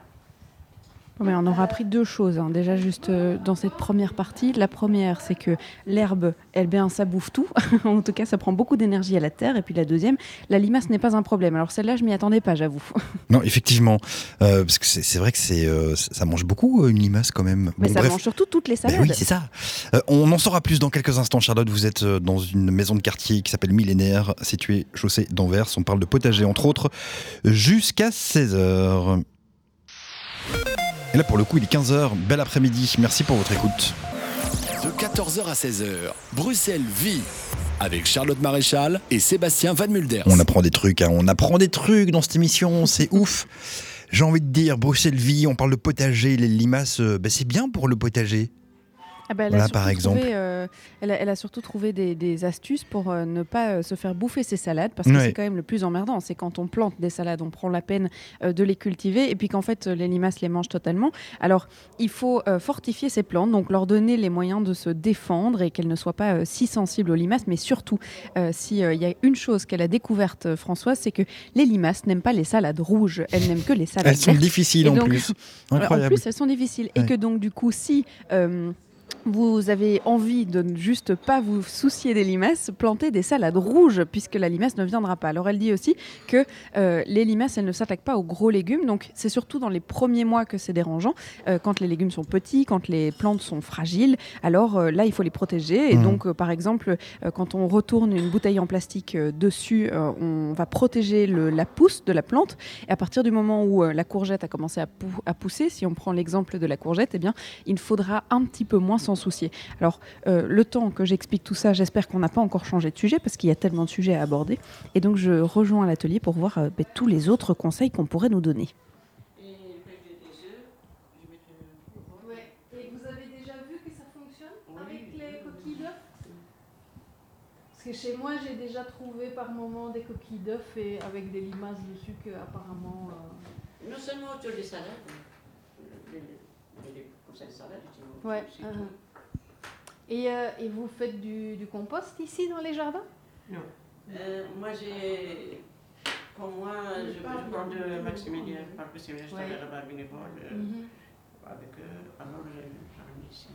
Mais on aura appris deux choses, hein. déjà juste euh, dans cette première partie. La première, c'est que l'herbe, elle bien, ça bouffe tout. en tout cas, ça prend beaucoup d'énergie à la terre. Et puis la deuxième, la limace n'est pas un problème. Alors celle-là, je m'y attendais pas, j'avoue. non, effectivement, euh, parce que c'est vrai que c'est ça mange beaucoup une limace quand même. Mais ça mange surtout toutes les ben salades. oui, c'est ça. on en saura plus dans quelques instants, Charlotte. Vous êtes dans une maison de quartier qui s'appelle Millénaire, située chaussée d'Anvers. On parle de potager entre autres jusqu'à 16h. Et là, pour le coup, il est 15h. Bel après-midi. Merci pour votre écoute. De 14h à 16h, Bruxelles vit avec Charlotte Maréchal et Sébastien Van Mulders. On apprend des trucs, hein. on apprend des trucs dans cette émission, c'est ouf. J'ai envie de dire, Bruxelles vit, on parle de potager, les limaces, euh, ben, c'est bien pour le potager. Ah bah, elle, a Voilà, par exemple. trouvé, euh, elle, a, elle a surtout trouvé des, des astuces pour euh, ne pas euh, se faire bouffer ses salades, parce que Ouais. c'est quand même le plus emmerdant. C'est quand on plante des salades, on prend la peine de les cultiver, et puis qu'en fait, les limaces les mangent totalement. Alors, il faut fortifier ces plantes, donc leur donner les moyens de se défendre et qu'elles ne soient pas si sensibles aux limaces, mais surtout, s'il y a une chose qu'elle a découverte, Françoise, c'est que les limaces n'aiment pas les salades rouges, elles n'aiment que les salades Elles sont vertes. difficiles Et en donc- plus. Voilà, En Incroyable. plus, elles sont difficiles. Et que donc, du coup, si vous avez envie de ne juste pas vous soucier des limaces, plantez des salades rouges, puisque la limace ne viendra pas. Alors, elle dit aussi que euh, les limaces, elles ne s'attaquent pas aux gros légumes. Donc, c'est surtout dans les premiers mois que c'est dérangeant. Euh, quand les légumes sont petits, quand les plantes sont fragiles, alors euh, là, il faut les protéger. Et Mhm. donc, par exemple, quand on retourne une bouteille en plastique dessus, on va protéger le- la pousse de la plante. Et à partir du moment où la courgette a commencé à, pou- à pousser, si on prend l'exemple de la courgette, eh bien, il faudra un petit peu moins s'en soucier. Alors, euh, le temps que j'explique tout ça, j'espère qu'on n'a pas encore changé de sujet parce qu'il y a tellement de sujets à aborder. Et donc, je rejoins l'atelier pour voir euh, ben, tous les autres conseils qu'on pourrait nous donner. Ouais. Et vous avez déjà vu que ça fonctionne avec les coquilles d'œufs? Parce que chez moi, j'ai déjà trouvé par moment des coquilles d'œufs et avec des limaces dessus que apparemment. euh, Non seulement autour des salades, les, les, les conseils de salade, tu vois, Ouais. aussi. Et, euh, et vous faites du, du compost ici dans les jardins? Non. Euh, moi, j'ai. Pour moi, je, je parle de Maximilien, je parle Maximilien, je travaille là-bas euh, Mhm. Avec. euh, alors, j'ai ici.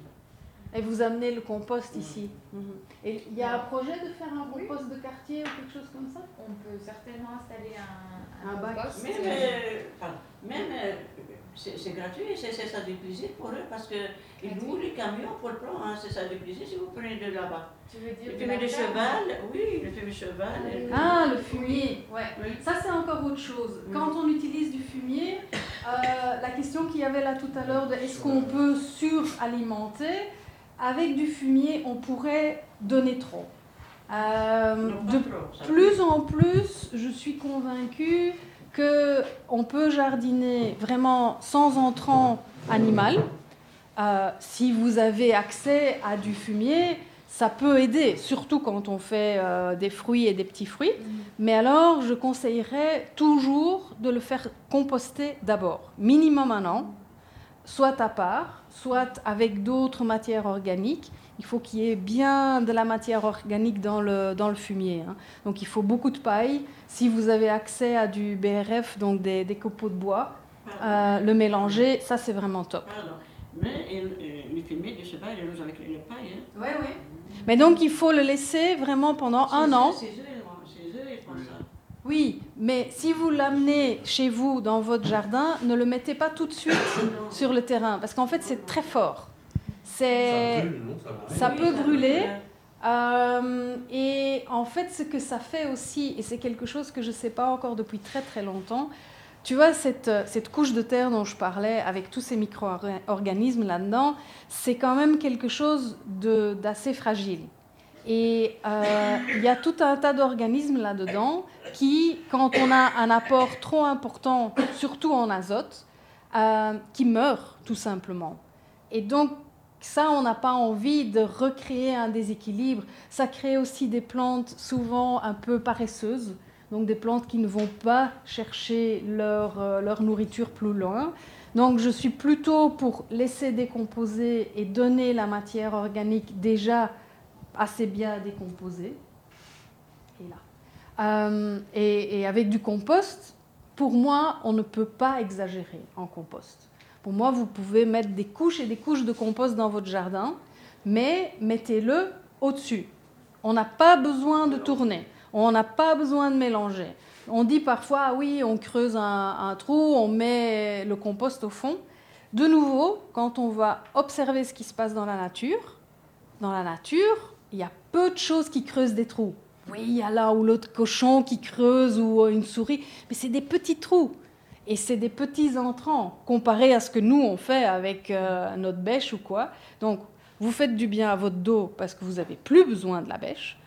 Et vous amenez le compost ici? Mhm. Et il y a un projet de faire un compost de quartier ou quelque chose comme ça? On peut certainement installer un, Un bac. compost. Même, euh, même euh, c'est gratuit, c'est c'est ça du plaisir pour eux parce qu'ils louent les camions pour le plan, hein, c'est ça du plaisir si vous prenez de là-bas. Tu veux dire Le fumier de cheval, oui, le fumier de cheval. et- Ah, le fumier, ouais. Ça, c'est encore autre chose. Quand on utilise du fumier, euh, la question qu'il y avait là tout à l'heure de est-ce qu'on peut suralimenter avec du fumier, on pourrait donner trop. Euh, de plus en plus, je suis convaincue que on peut jardiner vraiment sans entrant animal. Euh, si vous avez accès à du fumier, ça peut aider, surtout quand on fait euh, des fruits et des petits fruits. Mais alors, je conseillerais toujours de le faire composter d'abord, minimum un an, soit à part, soit avec d'autres matières organiques. Il faut qu'il y ait bien de la matière organique dans le, dans le fumier. hein. Donc il faut beaucoup de paille. Si vous avez accès à du BRF, donc des, des copeaux de bois, euh, le mélanger, ça c'est vraiment top. Pardon. Mais et, le fumier du cheval, il est avec une paille. Hein. Ouais, ouais. Mais donc il faut le laisser vraiment pendant un an. Chez eux, ils- chez eux, ils font ça. Oui, mais si vous l'amenez chez vous dans votre jardin, ne le mettez pas tout de suite sur le terrain parce qu'en fait c'est très fort. C'est Ça brûle, non Ça brûle. ça Oui, peut brûler. brûle. Euh, et en fait, ce que ça fait aussi, et c'est quelque chose que je ne sais pas encore depuis très très longtemps, tu vois, cette, euh, cette couche de terre dont je parlais, avec tous ces micro-organismes là-dedans, c'est quand même quelque chose de- d'assez fragile. Et euh, il y a tout un tas d'organismes là-dedans qui, quand on a un apport trop important, surtout en azote, euh, qui meurent tout simplement. Et donc, ça, on n'a pas envie de recréer un déséquilibre. Ça crée aussi des plantes souvent un peu paresseuses, donc des plantes qui ne vont pas chercher leur, euh, nourriture plus loin. Donc je suis plutôt pour laisser décomposer et donner la matière organique déjà assez bien décomposée. Et là. Euh, et avec du compost, pour moi, on ne peut pas exagérer en compost. Pour moi, vous pouvez mettre des couches et des couches de compost dans votre jardin, mais mettez-le au-dessus. On n'a pas besoin de tourner, on n'a pas besoin de mélanger. On dit parfois, ah oui, on creuse un, un trou, on met le compost au fond. De nouveau, quand on va observer ce qui se passe dans la nature, dans la nature, il y a peu de choses qui creusent des trous. Oui, il y a là ou l'autre cochon qui creuse ou une souris, mais c'est des petits trous. Et c'est des petits entrants comparé à ce que nous on fait avec euh, notre bêche ou quoi. Donc, vous faites du bien à votre dos parce que vous n'avez plus besoin de la bêche.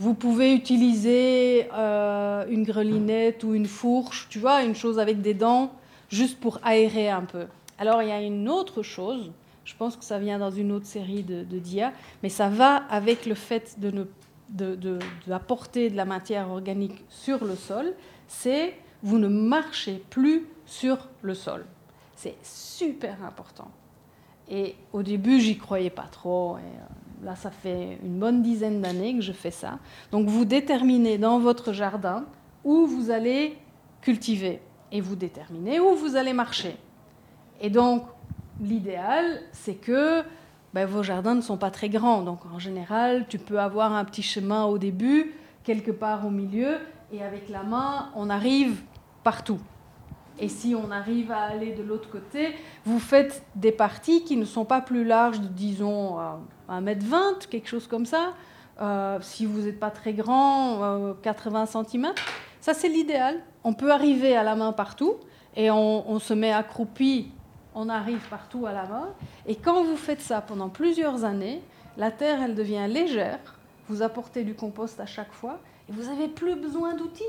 Vous pouvez utiliser euh, une grelinette ou une fourche, tu vois, une chose avec des dents, juste pour aérer un peu. Alors, il y a une autre chose, Je pense que ça vient dans une autre série de, dia, mais ça va avec le fait de ne de, de, de la matière organique sur le sol, c'est vous ne marchez plus sur le sol. C'est super important. Et au début, j'y croyais pas trop. Euh, là, ça fait une bonne dizaine d'années que je fais ça. Donc, vous déterminez dans votre jardin où vous allez cultiver et vous déterminez où vous allez marcher. Et donc, l'idéal, c'est que ben, vos jardins ne sont pas très grands. Donc, en général, tu peux avoir un petit chemin au début, quelque part au milieu, et avec la main, on arrive partout. Et si on arrive à aller de l'autre côté, vous faites des parties qui ne sont pas plus larges de, disons, 1m20, quelque chose comme ça. Euh, si vous n'êtes pas très grand, euh, 80 cm. Ça, c'est l'idéal. On peut arriver à la main partout et on, se met accroupi, on arrive partout à la main. Et quand vous faites ça pendant plusieurs années, la terre, elle devient légère. Vous apportez du compost à chaque fois et vous n'avez plus besoin d'outils.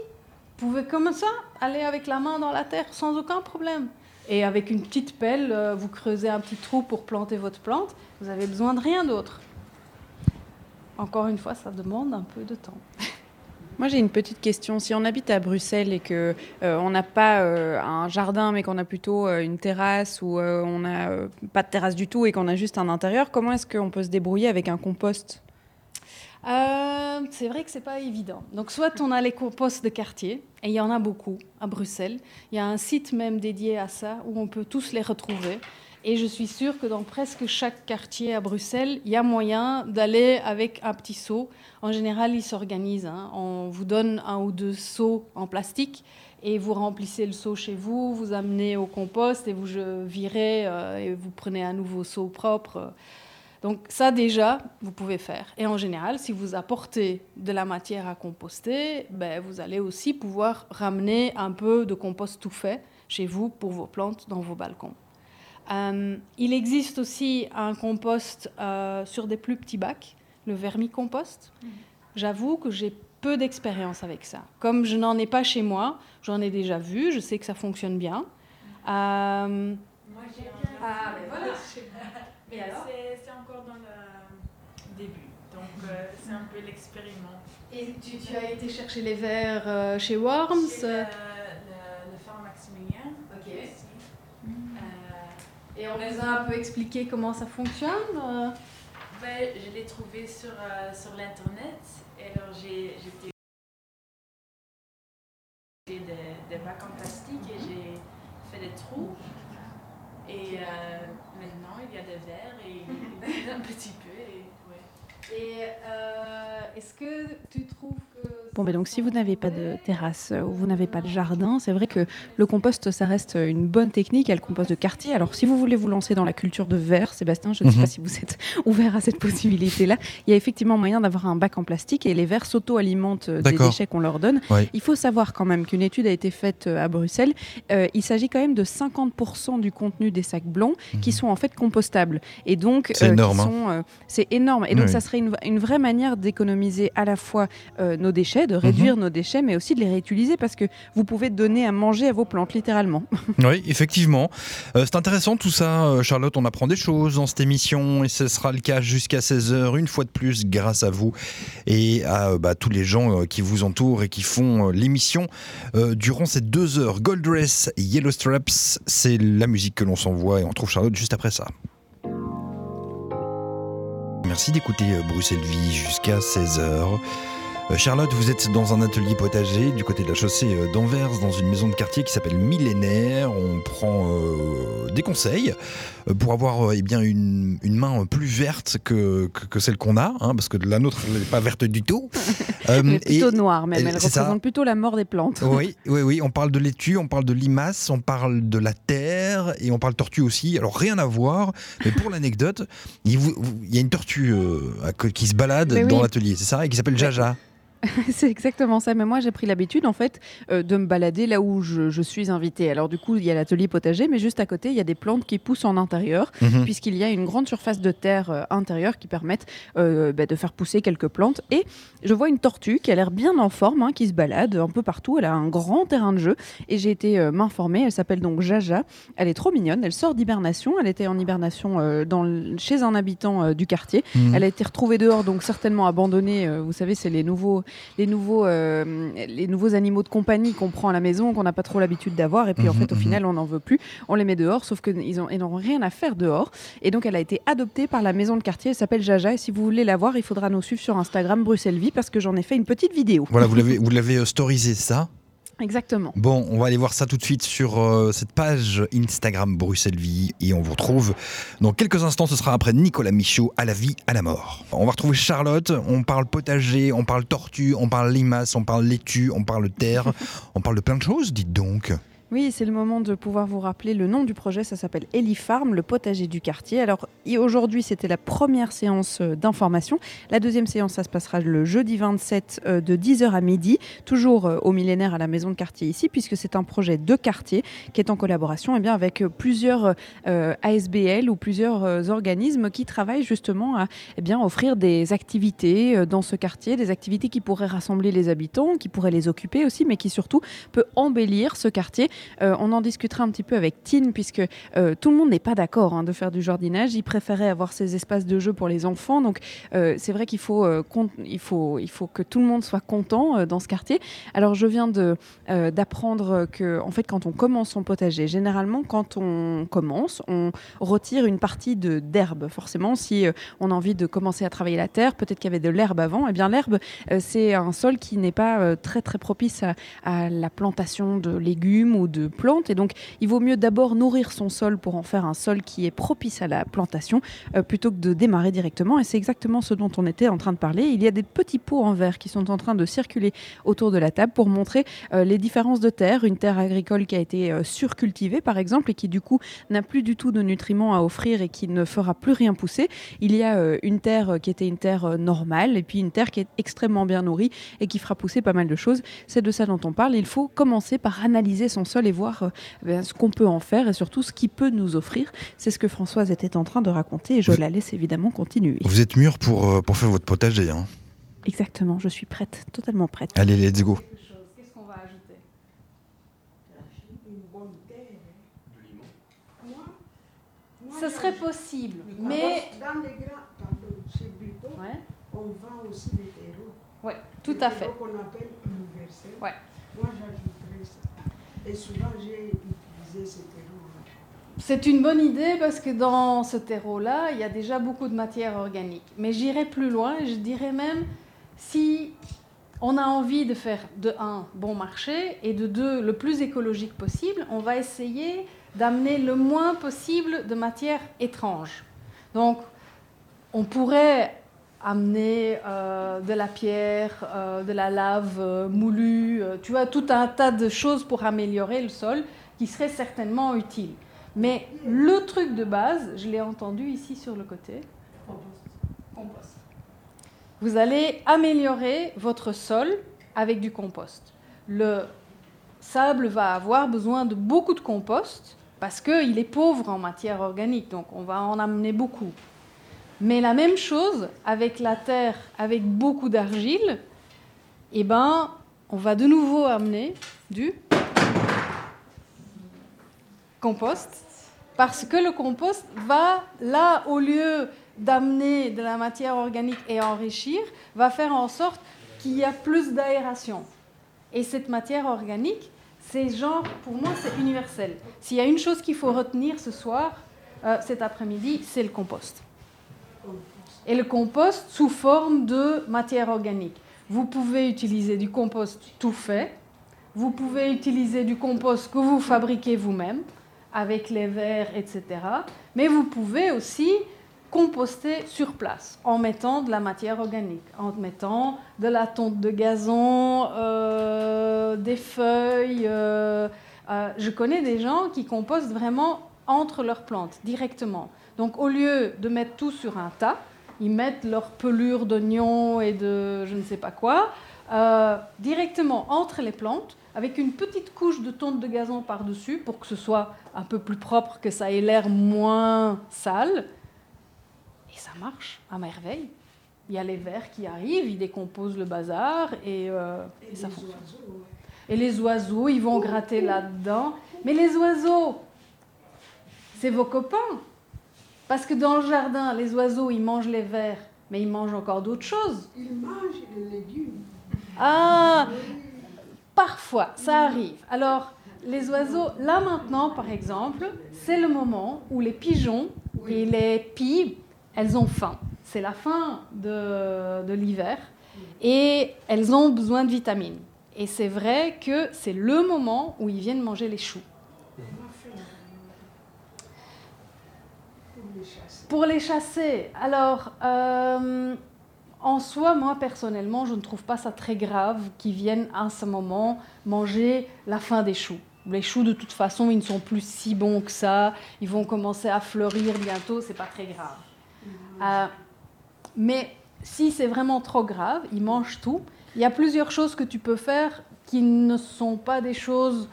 Vous pouvez comme ça aller avec la main dans la terre sans aucun problème. Et avec une petite pelle, euh, vous creusez un petit trou pour planter votre plante. Vous n'avez besoin de rien d'autre. Encore une fois, ça demande un peu de temps. Moi, j'ai une petite question. Si on habite à Bruxelles et que euh, on n'a pas euh, un jardin, mais qu'on a plutôt une terrasse ou on n'a pas de terrasse du tout et qu'on a juste un intérieur, comment est-ce qu'on peut se débrouiller avec un compost? Euh, c'est vrai que c'est pas évident. Donc, soit on a les composts de quartier, et il y en a beaucoup à Bruxelles. Il y a un site même dédié à ça où on peut tous les retrouver. Et je suis sûre que dans presque chaque quartier à Bruxelles, il y a moyen d'aller avec un petit seau. En général, ils s'organisent. Hein. On vous donne un ou deux seaux en plastique et vous remplissez le seau chez vous, vous amenez au compost et vous virez euh, et vous prenez un nouveau seau propre. Donc ça déjà, vous pouvez faire. Et en général, si vous apportez de la matière à composter, ben, vous allez aussi pouvoir ramener un peu de compost tout fait chez vous pour vos plantes dans vos balcons. Euh, il existe aussi un compost euh, sur des plus petits bacs, le vermicompost. Mmh. J'avoue que j'ai peu d'expérience avec ça. Comme je n'en ai pas chez moi, j'en ai déjà vu, je sais que ça fonctionne bien. Euh... Moi, j'ai un... Ah, mais voilà. Mais alors C'est encore dans le début. Donc, euh, c'est un peu l'expériment. Et tu, tu, as été chercher les verres euh, chez Worms Chez le, le, le phare Maximilien. Ok. Mmh. Et on les a un peu expliqué comment ça fonctionne euh... ben, Je l'ai trouvé sur, euh, sur l'internet. Et alors j'ai des, des bacs en plastique et j'ai fait des trous. Et euh, maintenant il y a des verres et un petit peu. Et. Et euh, est-ce que tu trouves que Bon, ben donc si vous n'avez pas de terrasse ou vous n'avez pas de jardin, c'est vrai que le compost, ça reste une bonne technique. Il y a le compost de quartier. Alors, si vous voulez vous lancer dans la culture de verre, Sébastien, je ne sais Mhm. pas si vous êtes ouvert à cette possibilité-là. Il y a effectivement moyen d'avoir un bac en plastique et les vers s'auto-alimentent des D'accord. déchets qu'on leur donne. Ouais. Il faut savoir quand même qu'une étude a été faite euh, à Bruxelles. Euh, il s'agit quand même de 50% du contenu des sacs blancs qui sont en fait compostables. Et donc, Mhm. C'est énorme, hein. euh, c'est énorme. Et donc, Oui. ça serait une, une vraie manière d'économiser à la fois euh, nos déchets, de réduire Mhm. nos déchets, mais aussi de les réutiliser parce que vous pouvez donner à manger à vos plantes, littéralement. Oui, effectivement. Euh, c'est intéressant tout ça, euh, Charlotte. On apprend des choses dans cette émission et ce sera le cas jusqu'à 16h, une fois de plus, grâce à vous et à bah, tous les gens qui vous entourent et qui font l'émission durant ces deux heures. Gold Dress, Yellow Straps, c'est la musique que l'on s'envoie et on trouve Charlotte juste après ça. Merci d'écouter euh, Bruxelles Vie jusqu'à 16h. Euh, Charlotte, vous êtes dans un atelier potager du côté de la chaussée euh, d'Anvers, dans une maison de quartier qui s'appelle Millénaire. On prend euh, des conseils pour avoir eh bien une, une main plus verte que, que, que celle qu'on a, hein, parce que la nôtre n'est pas verte du tout. Euh, Elle est plutôt et- noire même, elle ça. représente plutôt la mort des plantes. oui, oui, oui. On parle de laitue, on parle de limaces, on parle de la terre et on parle tortue aussi. Alors rien à voir, mais pour l'anecdote, il, y a une tortue euh, qui se balade Mais dans oui. l'atelier, c'est ça, et qui s'appelle. Jaja. c'est exactement ça. Mais moi, j'ai pris l'habitude, en fait, euh, de me balader là où je, je suis invitée. Alors, du coup, il y a l'atelier potager, mais juste à côté, il y a des plantes qui poussent en intérieur, Mhm. puisqu'il y a une grande surface de terre euh, intérieure qui permettent euh, bah, de faire pousser quelques plantes. Et je vois une tortue qui a l'air bien en forme, hein, qui se balade un peu partout. Elle a un grand terrain de jeu. Et j'ai été m'informer. Elle s'appelle donc Jaja. Elle est trop mignonne. Elle sort d'hibernation. Elle était en hibernation dans le- chez un habitant du quartier. Mhm. Elle a été retrouvée dehors, donc certainement abandonnée. Vous savez, c'est les nouveaux, les, nouveaux, euh, les nouveaux animaux de compagnie qu'on prend à la maison, qu'on n'a pas trop l'habitude d'avoir. Et puis, en Mhm, fait, au mhm. final, on n'en veut plus. On les met dehors, sauf qu'ils ont- ils n'ont rien à faire dehors. Et donc, elle a été adoptée par la maison de quartier. Elle s'appelle Jaja. Et si vous voulez la voir, il faudra nous suivre sur Instagram Bruxelles Vie parce que j'en ai fait une petite vidéo. Voilà, vous l'avez, vous l'avez euh, storisé ça. Exactement. Bon, on va aller voir ça tout de suite sur euh, cette page Instagram Bruxelles Vie et on vous retrouve dans quelques instants. Ce sera après Nicolas Michaud à la vie, à la mort. On va retrouver Charlotte. On parle potager, on parle tortue, on parle limace, on parle laitue, on parle terre, on parle de plein de choses. Dites donc. Oui, c'est le moment de pouvoir vous rappeler le nom du projet. Ça s'appelle Elifarm, le potager du quartier. Alors aujourd'hui, c'était la première séance euh, d'information. La deuxième séance, ça se passera le jeudi 27 euh, de 10h à midi, toujours euh, au millénaire à la maison de quartier ici, puisque c'est un projet de quartier qui est en collaboration eh bien, avec plusieurs ASBL ou plusieurs organismes qui travaillent justement à eh bien, offrir des activités dans ce quartier, des activités qui pourraient rassembler les habitants, qui pourraient les occuper aussi, mais qui surtout peut embellir ce quartier. Euh, on en discutera un petit peu avec Tine, puisque euh, tout le monde n'est pas d'accord hein, de faire du jardinage. Il préférait avoir ces espaces de jeu pour les enfants. Donc euh, c'est vrai qu'il faut, il faut, il faut que tout le monde soit content dans ce quartier. Alors je viens d'apprendre que, en fait, quand on commence son potager, généralement, quand on commence, on retire une partie d'herbe. Forcément, si on a envie de commencer à travailler la terre, peut-être qu'il y avait de l'herbe avant. Eh bien, l'herbe, c'est un sol qui n'est pas très très propice à, à la plantation de légumes ou de plantes. Et donc, il vaut mieux d'abord nourrir son sol pour en faire un sol qui est propice à la plantation euh, plutôt que de démarrer directement. Et c'est exactement ce dont on était en train de parler. Il y a des petits pots en verre qui sont en train de circuler autour de la table pour montrer euh, les différences de terre. Une terre agricole qui a été euh, surcultivée, par exemple, et qui du coup n'a plus du tout de nutriments à offrir et qui ne fera plus rien pousser. Il y a une terre qui était une terre normale et puis une terre qui est extrêmement bien nourrie et qui fera pousser pas mal de choses. C'est de ça dont on parle. Il faut commencer par analyser son sol et voir euh, ben, ce qu'on peut en faire et surtout ce qu'il peut nous offrir. C'est ce que Françoise était en train de raconter et je la laisse évidemment continuer. Vous êtes mûr pour, euh, pour faire votre potager. hein. Exactement, je suis prête, totalement prête. Allez, let's go. Qu'est-ce qu'on va ajouter? Ce serait possible, mais Dans les chez Buto, on vend aussi des terreaux. Ouais, tout à fait. Qu'on appelle. Ouais. Moi, j'ajouterais ça. C'est une bonne idée parce que dans ce terreau-là, il y a déjà beaucoup de matière organique. Mais j'irais plus loin et je dirais même si on a envie de faire de un bon marché et de deux le plus écologique possible, on va essayer d'amener le moins possible de matière étrange. Donc, on pourrait amener euh, de la pierre, euh, de la lave euh, moulue, tu vois, tout un tas de choses pour améliorer le sol qui seraient certainement utiles. Mais le truc de base, je l'ai entendu ici sur le côté, compost. Vous allez améliorer votre sol avec du compost. Le sable va avoir besoin de beaucoup de compost parce qu'il est pauvre en matière organique, donc on va en amener beaucoup. Mais la même chose avec la terre, avec beaucoup d'argile, eh ben, on va de nouveau amener du compost, parce que le compost va, là, au lieu d'amener de la matière organique et enrichir, va faire en sorte qu'il y a plus d'aération. Et cette matière organique, c'est genre, pour moi, c'est universel. S'il y a une chose qu'il faut retenir ce soir, euh, cet après-midi, c'est le compost. Et le compost sous forme de matière organique. Vous pouvez utiliser du compost tout fait. Vous pouvez utiliser du compost que vous fabriquez vous-même avec les verres, etc. Mais vous pouvez aussi composter sur place en mettant de la matière organique, en mettant de la tonte de gazon, euh, des feuilles. euh, euh, je connais des gens qui compostent vraiment entre leurs plantes directement. Donc au lieu de mettre tout sur un tas, ils mettent leur pelure d'oignons et de je ne sais pas quoi. euh, directement entre les plantes avec une petite couche de tonte de gazon par-dessus pour que ce soit un peu plus propre, que ça ait l'air moins sale. Et ça marche à merveille. Il y a les vers qui arrivent, ils décomposent le bazar et, euh, et ça fonctionne. Et les oiseaux, ils vont gratter là-dedans. Mais les oiseaux, c'est vos copains. Parce que dans le jardin, les oiseaux, ils mangent les vers, mais ils mangent encore d'autres choses. Ils mangent les légumes. Ah, parfois, ça arrive. Alors, les oiseaux, là maintenant, par exemple, c'est le moment où les pigeons et les pies, elles ont faim. C'est la fin de, de l'hiver et elles ont besoin de vitamines. Et c'est vrai que c'est le moment où ils viennent manger les choux. Pour les chasser. Alors, euh, en soi, moi personnellement, je ne trouve pas ça très grave qu'ils viennent à ce moment manger la fin des choux. Les choux, de toute façon, ils ne sont plus si bons que ça. Ils vont commencer à fleurir bientôt, c'est pas très grave. Euh, mais si c'est vraiment trop grave, ils mangent tout. Il y a plusieurs choses que tu peux faire qui ne sont pas des choses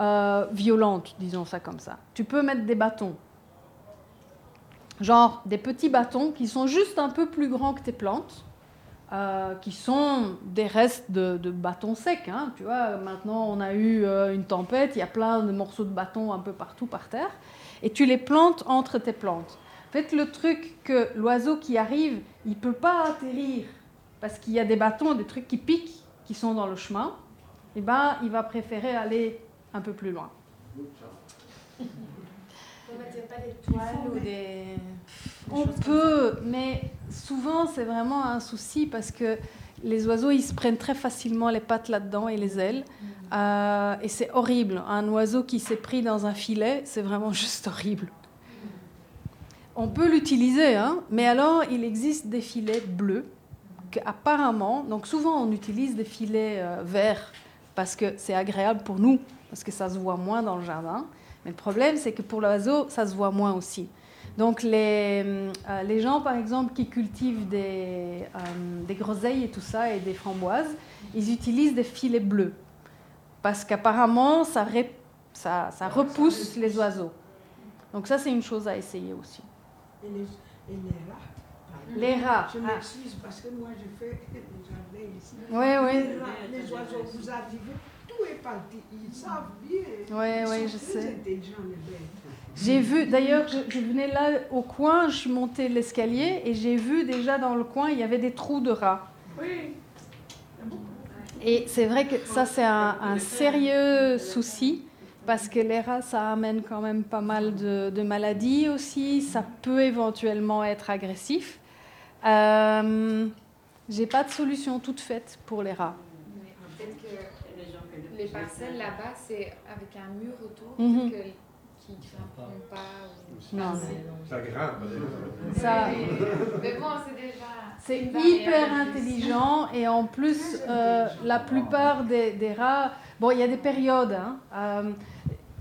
euh, violentes, disons ça comme ça. Tu peux mettre des bâtons. Genre des petits bâtons qui sont juste un peu plus grands que tes plantes, euh, qui sont des restes de, bâtons secs. hein. Tu vois, maintenant on a eu euh, une tempête, il y a plein de morceaux de bâtons un peu partout par terre, et tu les plantes entre tes plantes. En fait, le truc que l'oiseau qui arrive, il peut pas atterrir parce qu'il y a des bâtons, des trucs qui piquent, qui sont dans le chemin. Et ben, il va préférer aller un peu plus loin. Vous mettez pas des toiles ou des. On peut, mais souvent c'est vraiment un souci parce que les oiseaux ils se prennent très facilement les pattes là-dedans et les ailes. Euh, et c'est horrible. Un oiseau qui s'est pris dans un filet, c'est vraiment juste horrible. On peut l'utiliser, hein, mais alors il existe des filets bleus qu'apparemment, donc souvent on utilise des filets euh, verts parce que c'est agréable pour nous, parce que ça se voit moins dans le jardin. Mais le problème, c'est que pour l'oiseau, ça se voit moins aussi. Donc les, euh, les gens, par exemple, qui cultivent des, euh, des groseilles et tout ça, et des framboises, ils utilisent des filets bleus. Parce qu'apparemment, ça, ré- ça, ça repousse les oiseaux. Donc ça, c'est une chose à essayer aussi. Et les, et les rats. Les rats, Je ah. m'excuse parce que moi, je fais le jardin ici. Oui, oui. Les, rats, les oiseaux, vous arrivez, tout est parti. Ils savent bien. Oui, Ils oui, sont je très sais. intelligents, les bêtes. J'ai vu, d'ailleurs, je, je venais là au coin, je suis montée l'escalier et j'ai vu déjà dans le coin, il y avait des trous de rats. Oui. Et c'est vrai que ça, c'est un, un sérieux souci parce que les rats, ça amène quand même pas mal de, de maladies aussi. Ça peut éventuellement être agressif. Euh, J'ai pas de solution toute faite pour les rats. Les parcelles là-bas, c'est avec un mur autour, Mhm. que- qui ne grimpent pas. ou- Non. Ça grimpe. Ça- Mais bon, c'est déjà. C'est hyper intelligent et en plus, euh, la plupart des, des rats, bon, il y a des périodes. hein. Euh,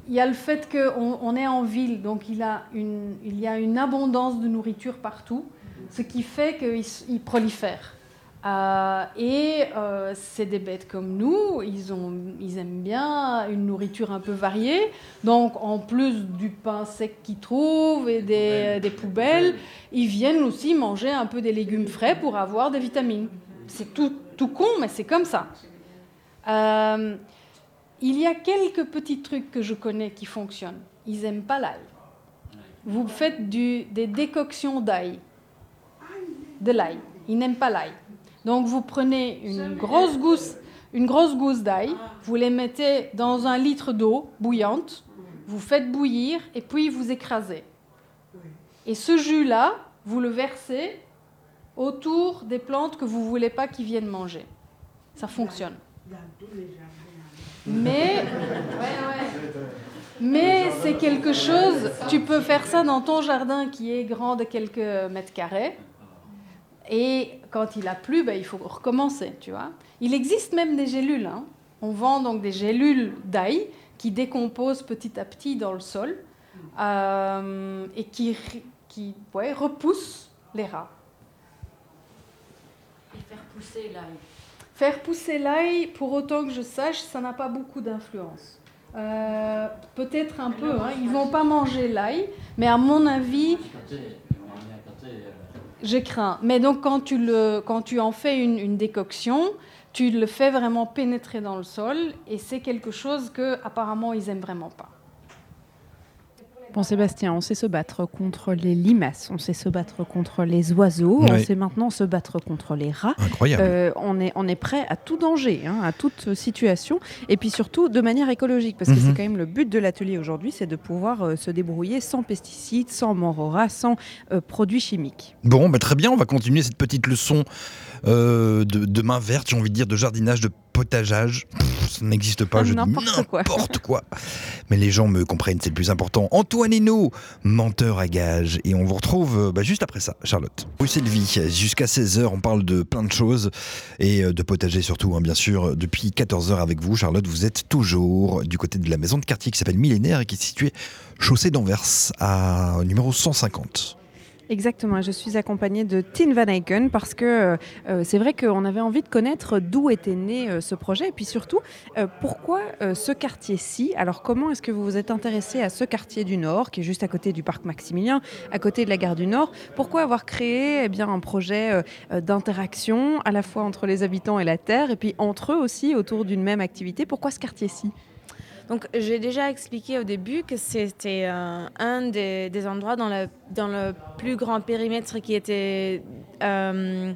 il y a le fait qu'on on est en ville, donc il, a une, il y a une abondance de nourriture partout, ce qui fait qu'ils prolifèrent. Euh, et euh, c'est des bêtes comme nous, ils, ont, ils aiment bien une nourriture un peu variée. Donc en plus du pain sec qu'ils trouvent et des, des poubelles, ils viennent aussi manger un peu des légumes frais pour avoir des vitamines. C'est tout, tout con, mais c'est comme ça. Euh, il y a quelques petits trucs que je connais qui fonctionnent. Ils n'aiment pas l'ail. Vous faites du- des décoctions d'ail. De l'ail. Ils n'aiment pas l'ail. Donc vous prenez une grosse gousse, une grosse gousse d'ail, vous les mettez dans un litre d'eau bouillante, vous faites bouillir et puis vous écrasez. Et ce jus-là, vous le versez autour des plantes que vous voulez pas qu'ils viennent manger. Ça fonctionne. Mais, mais c'est quelque chose, tu peux faire ça dans ton jardin qui est grand de quelques mètres carrés. Et quand il a plu, ben, il faut recommencer, tu vois. Il existe même des gélules. hein. On vend donc des gélules d'ail qui décomposent petit à petit dans le sol euh, et qui, qui ouais, repoussent les rats. Et faire pousser l'ail. Faire pousser l'ail, pour autant que je sache, ça n'a pas beaucoup d'influence. Euh, Peut-être un peu, hein. ils vont pas manger l'ail, mais à mon avis, je crains. Mais donc quand tu, le, quand tu en fais une, une décoction, tu le fais vraiment pénétrer dans le sol, et c'est quelque chose que apparemment ils aiment vraiment pas. Bon Sébastien, on sait se battre contre les limaces, on sait se battre contre les oiseaux, on sait maintenant se battre contre les rats. Incroyable. Euh, on, est, on est prêt à tout danger, hein, à toute situation, et puis surtout de manière écologique, parce que Mhm. c'est quand même le but de l'atelier aujourd'hui, c'est de pouvoir euh, se débrouiller sans pesticides, sans mort aux rats, sans euh, produits chimiques. Bon, bah, très bien, on va continuer cette petite leçon euh, de, de main verte, j'ai envie de dire, de jardinage, de potageage. Pff, ça n'existe pas, je dis N'importe quoi. quoi. Mais les gens me comprennent, c'est le plus important. Antoine Hénaud, menteur à gage. Et on vous retrouve euh, bah, juste après ça, Charlotte. Bruxelles Vie, jusqu'à 16h, on parle de plein de choses. Et euh, de potager surtout, hein, bien sûr. Depuis 14h avec vous, Charlotte, vous êtes toujours du côté de la maison de quartier qui s'appelle Millénaire et qui est située chaussée d'Anvers, à numéro 150. Exactement, je suis accompagnée de Tin Van Eycken parce que euh, c'est vrai qu'on avait envie de connaître d'où était né euh, ce projet et puis surtout euh, pourquoi euh, ce quartier-ci? Alors comment est-ce que vous vous êtes intéressé à ce quartier du Nord qui est juste à côté du parc Maximilien, à côté de la gare du Nord? Pourquoi avoir créé eh un projet euh, euh, d'interaction à la fois entre les habitants et la terre et puis entre eux aussi autour d'une même activité? Pourquoi ce quartier-ci? Donc, j'ai déjà expliqué au début que c'était euh, un des, endroits dans le, plus grand périmètre qui était, euh,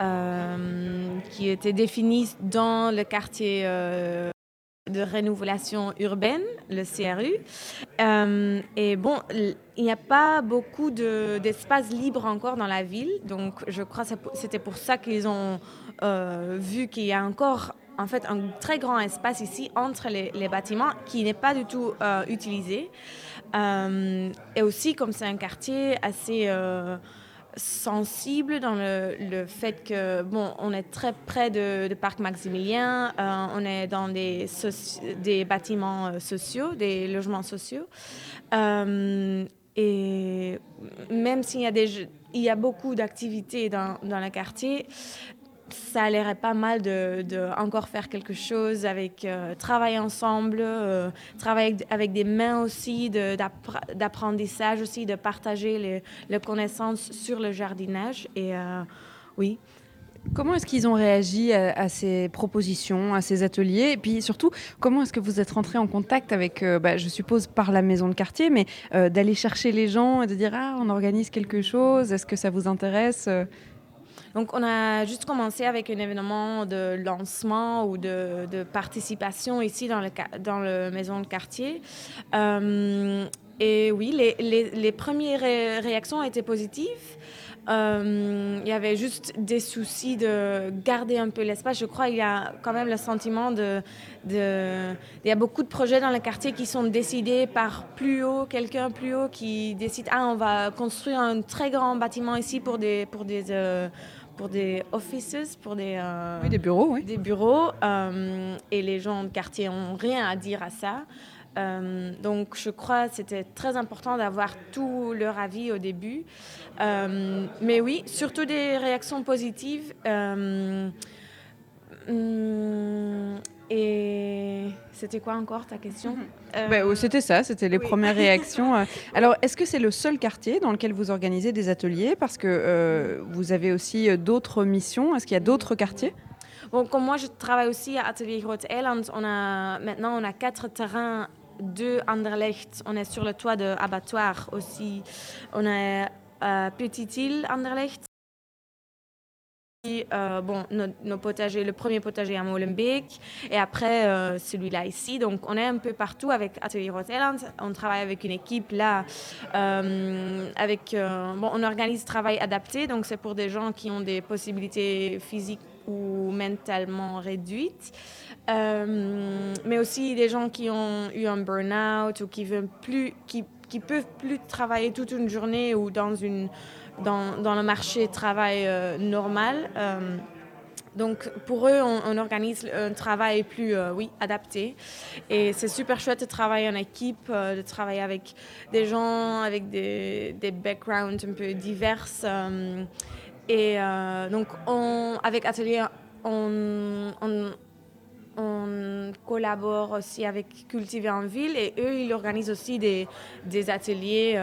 euh, qui était défini dans le quartier euh, de rénovation urbaine, le CRU. Et bon, il n'y a pas beaucoup de- d'espace libre encore dans la ville, donc je crois que c'était pour ça qu'ils ont vu qu'il y a encore en fait un très grand espace ici entre les, bâtiments qui n'est pas du tout euh, utilisé. Euh, et aussi, comme c'est un quartier assez euh, sensible dans le, fait que, bon, on est très près de, Parc Maximilien, on est dans des, bâtiments sociaux, des logements sociaux. Et même s'il y a beaucoup d'activités dans, dans le quartier, ça a l'air pas mal de, encore faire quelque chose avec euh, travailler ensemble, euh, travailler avec, des mains aussi, d'apprentissage aussi, de partager les, les connaissances sur le jardinage. Et euh, oui. Comment est-ce qu'ils ont réagi à, ces propositions, à ces ateliers? Et puis surtout, comment est-ce que vous êtes rentré en contact avec, bah, je suppose, par la maison de quartier, mais d'aller chercher les gens et de dire Ah, on organise quelque chose, est-ce que ça vous intéresse Donc, on a juste commencé avec un événement de lancement ou de, participation ici dans le, maison de quartier. Euh, et oui, les, les, premières ré- réactions étaient positives. Euh, il y avait juste des soucis de garder un peu l'espace. Je crois qu'il y a quand même le sentiment de, de... Il y a beaucoup de projets dans le quartier qui sont décidés par plus haut, quelqu'un plus haut qui décide, ah, on va construire un très grand bâtiment ici pour des, pour des, euh, pour des offices, pour des... euh, Oui, des bureaux, oui. Des bureaux. euh, et les gens de quartier n'ont rien à dire à ça. Euh, donc, je crois que c'était très important d'avoir tout leur avis au début. Mais oui, surtout des réactions positives. Hum, et c'était quoi encore ta question Euh, Bah, oh, C'était ça, c'était les premières réactions. euh. Alors, est-ce que c'est le seul quartier dans lequel vous organisez des ateliers? Parce que euh, vous avez aussi euh, d'autres missions. Est-ce qu'il y a d'autres quartiers? Bon, comme moi, je travaille aussi à Atelier Grote Eiland. On a, maintenant, on a quatre terrains de Anderlecht. On est sur le toit de abattoir aussi. On a euh, Petite Île Anderlecht. Euh, bon, nos, nos le premier potager à Molenbeek et après euh, celui-là ici. Donc on est un peu partout avec Atelier Grote Eiland. On travaille avec une équipe là. euh, avec, bon, on organise travail adapté, donc c'est pour des gens qui ont des possibilités physiques ou mentalement réduites. Mais aussi des gens qui ont eu un burn-out ou qui veulent plus, qui, qui peuvent plus travailler toute une journée ou dans une dans, dans le marché de travail euh, normal. Euh, donc pour eux, on, organise un travail plus euh, oui, adapté. Et c'est super chouette de travailler en équipe, de travailler avec des gens avec des, des backgrounds un peu divers. et donc on, avec Atelier on, on, collabore aussi avec Cultiver en Ville et eux, ils organisent aussi des, des ateliers.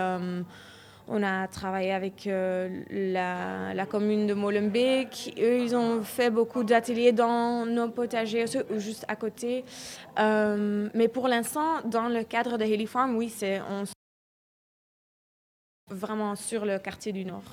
On a travaillé avec euh, la, commune de Molenbeek. Eux, ils ont fait beaucoup d'ateliers dans nos potagers ou juste à côté. Euh, mais pour l'instant, dans le cadre de Haley Farm, oui, c'est vraiment sur le quartier du Nord.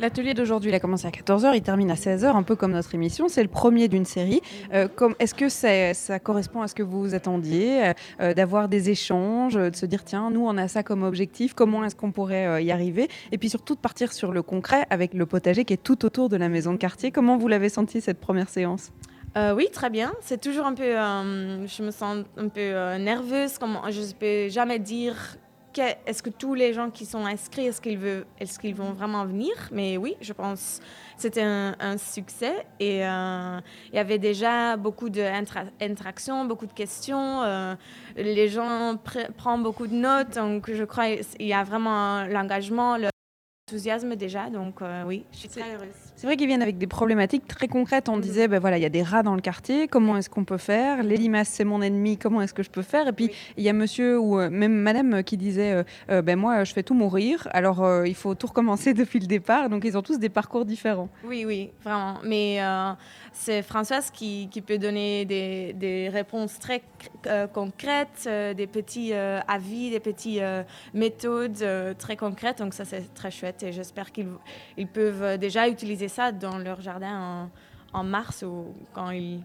L'atelier d'aujourd'hui, il a commencé à 14h, il termine à 16h, un peu comme notre émission. C'est le premier d'une série. Euh, Est-ce que ça correspond à ce que vous attendiez, euh, euh, d'avoir des échanges, de se dire, tiens, nous, on a ça comme objectif, comment est-ce qu'on pourrait y arriver? Et puis surtout de partir sur le concret avec le potager qui est tout autour de la maison de quartier. Comment vous l'avez senti cette première séance? Oui, très bien. C'est toujours un peu. je me sens un peu nerveuse. Comme je ne peux jamais dire. Est-ce que tous les gens qui sont inscrits, est-ce qu'ils veulent, est-ce qu'ils vont vraiment venir? Mais oui, je pense que c'était un, un succès et euh, il y avait déjà beaucoup d'interactions, beaucoup de questions. euh, les gens pre- prennent beaucoup de notes, donc je crois qu'il y a vraiment l'engagement, l'enthousiasme déjà. Donc euh, oui, je suis très heureuse. C'est vrai qu'ils viennent avec des problématiques très concrètes. On disait, ben voilà, il y a des rats dans le quartier, comment est-ce qu'on peut faire? Les limaces, c'est mon ennemi, comment est-ce que je peux faire? Et puis, il y a monsieur ou euh, même madame qui disait, euh, euh, ben moi, je fais tout mourir, alors euh, il faut tout recommencer depuis le départ. Donc, ils ont tous des parcours différents. Oui, oui, vraiment. Mais euh, c'est Françoise qui, qui peut donner des, des réponses très concrètes, des petits avis, des petites méthodes très concrètes. Donc ça, c'est très chouette et j'espère qu'ils ils peuvent déjà utiliser ça dans leur jardin en, mars ou quand ils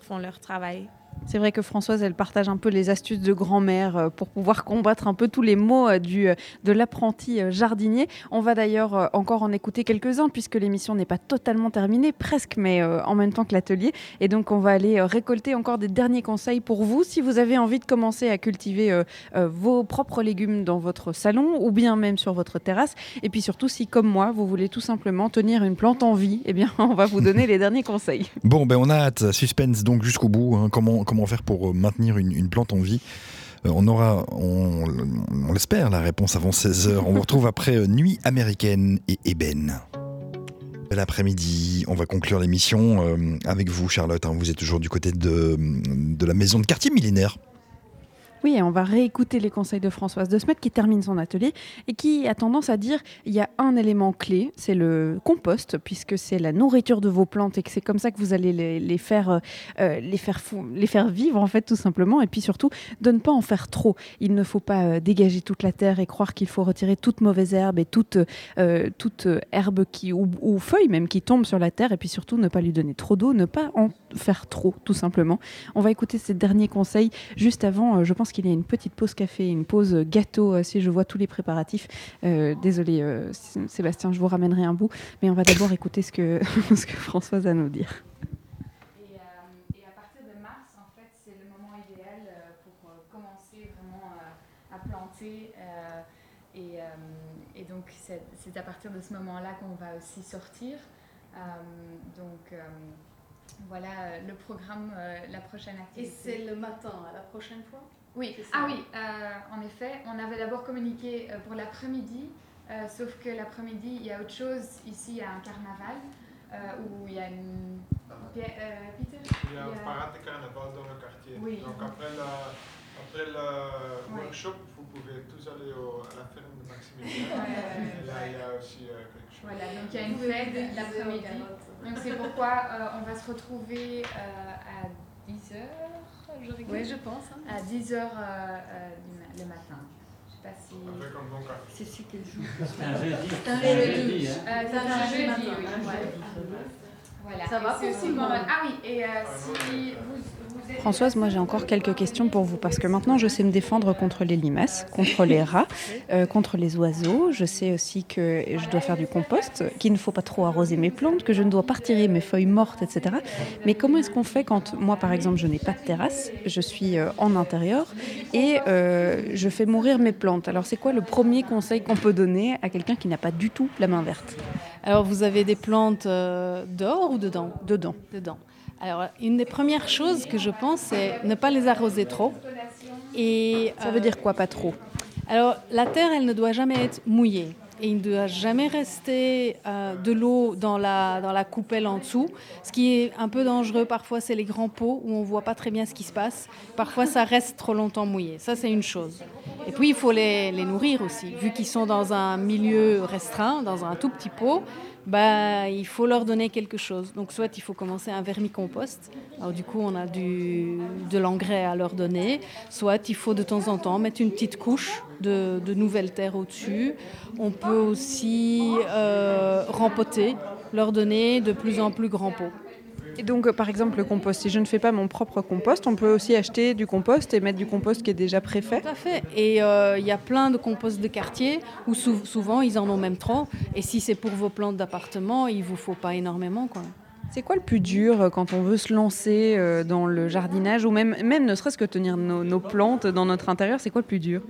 font leur travail. C'est vrai que Françoise, elle partage un peu les astuces de grand-mère euh, pour pouvoir combattre un peu tous les maux euh, du, euh, de l'apprenti jardinier. On va d'ailleurs encore en écouter quelques-uns puisque l'émission n'est pas totalement terminée, presque, mais en même temps que l'atelier. Et donc, on va aller récolter encore des derniers conseils pour vous si vous avez envie de commencer à cultiver vos propres légumes dans votre salon ou bien même sur votre terrasse. Et puis surtout, si comme moi, vous voulez tout simplement tenir une plante en vie, eh bien, on va vous donner les derniers conseils. Bon, ben on a hâte, suspense donc jusqu'au bout. hein. comment, comment faire pour euh, maintenir une, plante en vie Euh, on aura, on, l'espère, la réponse avant 16h. On vous retrouve après euh, Nuit américaine et ébène. L'après-midi, on va conclure l'émission avec vous, Charlotte. hein. vous êtes toujours du côté de la maison de quartier millénaire. Oui, on va réécouter les conseils de Françoise De Smet qui termine son atelier et qui a tendance à dire il y a un élément clé, c'est le compost, puisque c'est la nourriture de vos plantes et que c'est comme ça que vous allez les, faire, euh, euh, les, faire vivre, en fait, tout simplement. Et puis surtout, de ne pas en faire trop. Il ne faut pas euh, dégager toute la terre et croire qu'il faut retirer toute mauvaise herbe et toute, toute herbe qui, ou, ou feuille même qui tombe sur la terre. Et puis surtout, ne pas lui donner trop d'eau, ne pas en faire trop, tout simplement. On va écouter ces derniers conseils juste avant. je pense qu'il y a une petite pause café, une pause gâteau, euh, si je vois tous les préparatifs. Euh, désolé, euh, Sébastien, je vous ramènerai un bout. Mais on va d'abord écouter ce que, ce que Françoise a à nous dire. Et, euh, et à partir de mars, en fait, c'est le moment idéal pour commencer vraiment à planter. et, et donc, c'est à partir de ce moment-là qu'on va aussi sortir. Euh, donc, euh, voilà le programme, euh, la prochaine Et activité. c'est le matin, à la prochaine fois? Oui, ah oui, euh, en effet, on avait d'abord communiqué euh, pour l'après-midi, euh, sauf que l'après-midi, il y a autre chose. Ici, il y a un carnaval euh, où il y a une. Pierre- euh, Peter? Il y a un parade de carnaval dans le quartier. Oui. Donc après, la- après le Ouais. workshop, vous pouvez tous aller au- à la ferme de Maximilien. Ouais, ouais, ouais. Et là, il y a aussi euh, quelque chose. Voilà, donc il y a une fête l'après-midi. Donc c'est pourquoi euh, on va se retrouver euh, à 10h, je. Ouais, je pense, hein. À 10h le matin. Je sais pas si. C'est c'est quel jour C'est un jeudi. C'est un C'est un jeudi. hein. Euh, c'est un jeudi, oui. Ouais. Voilà. Ça va aussi le moment- Ah oui, et euh, si vous, vous êtes. Françoise, moi j'ai encore quelques questions pour vous parce que maintenant je sais me défendre contre les limaces, contre les rats, euh, contre les oiseaux. Je sais aussi que je dois faire du compost, qu'il ne faut pas trop arroser mes plantes, que je ne dois pas retirer mes feuilles mortes, etc. Mais comment est-ce qu'on fait quand moi par exemple je n'ai pas de terrasse, je suis euh, en intérieur et euh, je fais mourir mes plantes? Alors c'est quoi le premier conseil qu'on peut donner à quelqu'un qui n'a pas du tout la main verte? Alors, vous avez des plantes euh, dehors ou dedans Dedans. Dedans. Alors, une des premières choses que je pense, c'est ne pas les arroser trop. Et, Ça veut dire quoi, pas trop? Alors, la terre, elle ne doit jamais être mouillée. et il ne doit jamais rester euh, de l'eau dans la, dans la coupelle en dessous. Ce qui est un peu dangereux parfois, c'est les grands pots où on ne voit pas très bien ce qui se passe. Parfois, ça reste trop longtemps mouillé. Ça, c'est une chose. Et puis, il faut les, nourrir aussi. Vu qu'ils sont dans un milieu restreint, dans un tout petit pot, bah, il faut leur donner quelque chose. Donc, soit il faut commencer un vermicompost. Alors, du coup, on a du, de l'engrais à leur donner. Soit il faut de temps en temps mettre une petite couche de, de nouvelles terres au-dessus. On peut aussi euh, rempoter, leur donner de plus en plus grands pots. Et donc, euh, par exemple, le compost, si je ne fais pas mon propre compost, on peut aussi acheter du compost et mettre du compost qui est déjà préfait Tout à fait. Et euh, il y a plein de composts de quartier où sou- souvent ils en ont même trop. Et si c'est pour vos plantes d'appartement, il vous faut pas énormément. Quoi. C'est quoi le plus dur euh, quand on veut se lancer dans le jardinage ou même, même ne serait-ce que tenir nos, nos plantes dans notre intérieur C'est quoi le plus dur?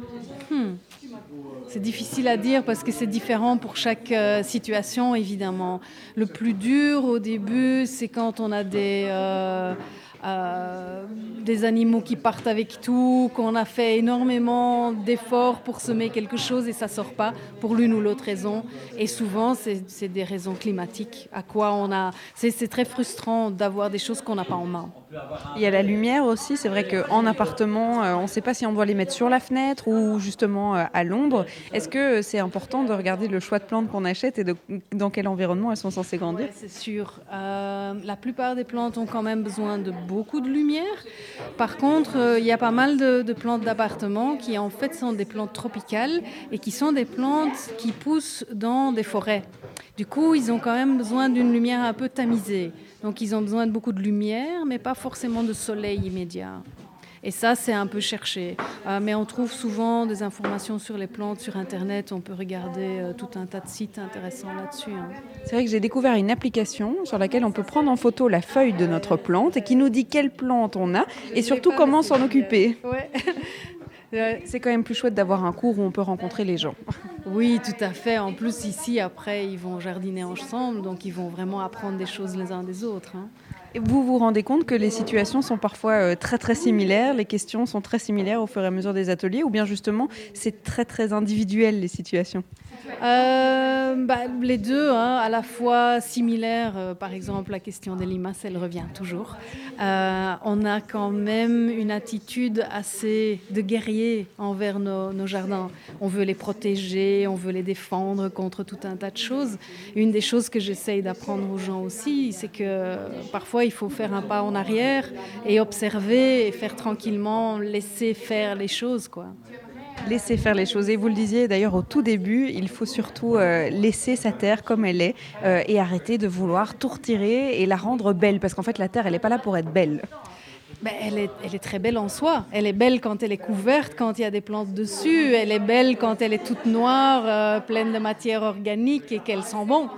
Hmm. C'est difficile à dire parce que c'est différent pour chaque euh, situation, évidemment. Le plus dur au début, c'est quand on a des, euh, euh, des animaux qui partent avec tout, qu'on a fait énormément d'efforts pour semer quelque chose et ça sort pas pour l'une ou l'autre raison. Et souvent, c'est des raisons climatiques. À quoi on a. C'est très frustrant d'avoir des choses qu'on n'a pas en main. Il y a la lumière aussi, c'est vrai qu'en appartement, euh, on ne sait pas si on doit les mettre sur la fenêtre ou justement euh, à l'ombre. Est-ce que c'est important de regarder le choix de plantes qu'on achète et dans quel environnement elles sont censées grandir? C'est sûr. Euh, la plupart des plantes ont quand même besoin de beaucoup de lumière. Par contre, euh, il y a pas mal de, de plantes d'appartement qui en fait sont des plantes tropicales et qui sont des plantes qui poussent dans des forêts. Du coup, ils ont quand même besoin d'une lumière un peu tamisée. Donc, ils ont besoin de beaucoup de lumière, mais pas forcément de soleil immédiat. Et ça, c'est un peu cherché. Euh, mais on trouve souvent des informations sur les plantes sur Internet. On peut regarder euh, tout un tas de sites intéressants là-dessus. hein. C'est vrai que j'ai découvert une application sur laquelle on peut prendre en photo la feuille de notre plante et qui nous dit quelle plante on a et surtout comment s'en occuper. C'est quand même plus chouette d'avoir un cours où on peut rencontrer les gens. Oui, tout à fait. En plus, ici, après, ils vont jardiner ensemble, donc ils vont vraiment apprendre des choses les uns des autres. hein. Vous vous rendez compte que les situations sont parfois euh, très très similaires, les questions sont très similaires au fur et à mesure des ateliers, ou bien justement c'est très très individuel les situations? Euh, bah, les deux, hein, à la fois similaires. euh, par exemple, la question des limaces, elle revient toujours. On a quand même une attitude assez de guerrier envers nos, jardins. On veut les protéger, on veut les défendre contre tout un tas de choses. Une des choses que j'essaye d'apprendre aux gens aussi, c'est que euh, parfois il faut faire un pas en arrière et observer et faire tranquillement, laisser faire les choses, quoi. Laisser faire les choses. Et vous le disiez d'ailleurs au tout début, il faut surtout euh, laisser sa terre comme elle est euh, et arrêter de vouloir tout retirer et la rendre belle. Parce qu'en fait, la terre, elle n'est pas là pour être belle. Ben, elle, est, elle est très belle en soi. Elle est belle quand elle est couverte, quand il y a des plantes dessus. Elle est belle quand elle est toute noire, euh, pleine de matière organique et qu'elle sent bon.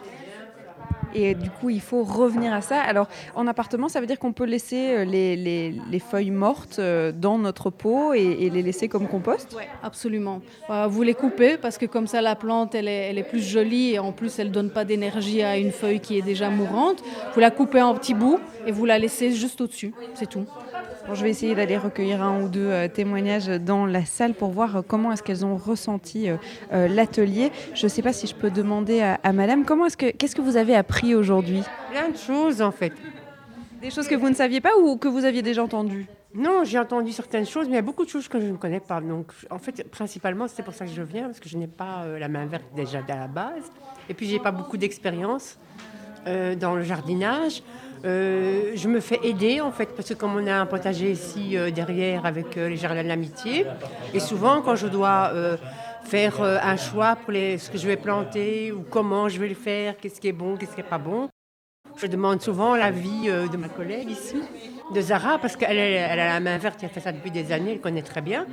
Et du coup, il faut revenir à ça. Alors, en appartement, ça veut dire qu'on peut laisser euh, les, les- les feuilles mortes euh, dans notre pot et, les laisser comme compost? Absolument. Euh, vous les coupez parce que comme ça la plante elle est, elle est plus jolie et en plus elle donne pas d'énergie à une feuille qui est déjà mourante. Vous la coupez en petits bouts et vous la laissez juste au-dessus. C'est tout. Bon, je vais essayer d'aller recueillir un ou deux euh, témoignages dans la salle pour voir euh, comment est-ce qu'elles ont ressenti euh, l'atelier. Je ne sais pas si je peux demander à, à Madame comment est-ce que qu'est-ce que vous avez appris aujourd'hui? Plein de choses en fait. Des choses que vous ne saviez pas ou que vous aviez déjà entendues? Non, j'ai entendu certaines choses, mais il y a beaucoup de choses que je ne connais pas. Donc, en fait, principalement, c'est pour ça que je viens, parce que je n'ai pas la main verte déjà à la base. Et puis, j'ai pas beaucoup d'expérience dans le jardinage. Euh, je me fais aider, en fait, parce que comme on a un potager ici euh, derrière avec euh, les jardins de l'amitié, et souvent, quand je dois faire un choix pour les, ce que je vais planter ou comment je vais le faire, qu'est-ce qui est bon, qu'est-ce qui n'est pas bon, je demande souvent l'avis de ma collègue ici, de Zara, parce qu'elle elle elle a la main verte, elle fait ça depuis des années, elle connaît très bien.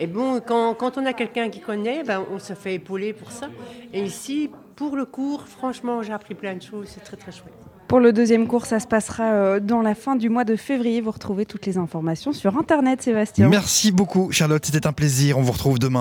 Et bon, quand, quand on a quelqu'un qui connaît, ben, on se fait épauler pour ça. Et ici, pour le cours, franchement, j'ai appris plein de choses, c'est très très chouette. Pour le deuxième cours, ça se passera euh, dans la fin du mois de février. Vous retrouvez toutes les informations sur Internet, Sébastien. Merci beaucoup, Charlotte. C'était un plaisir. On vous retrouve demain.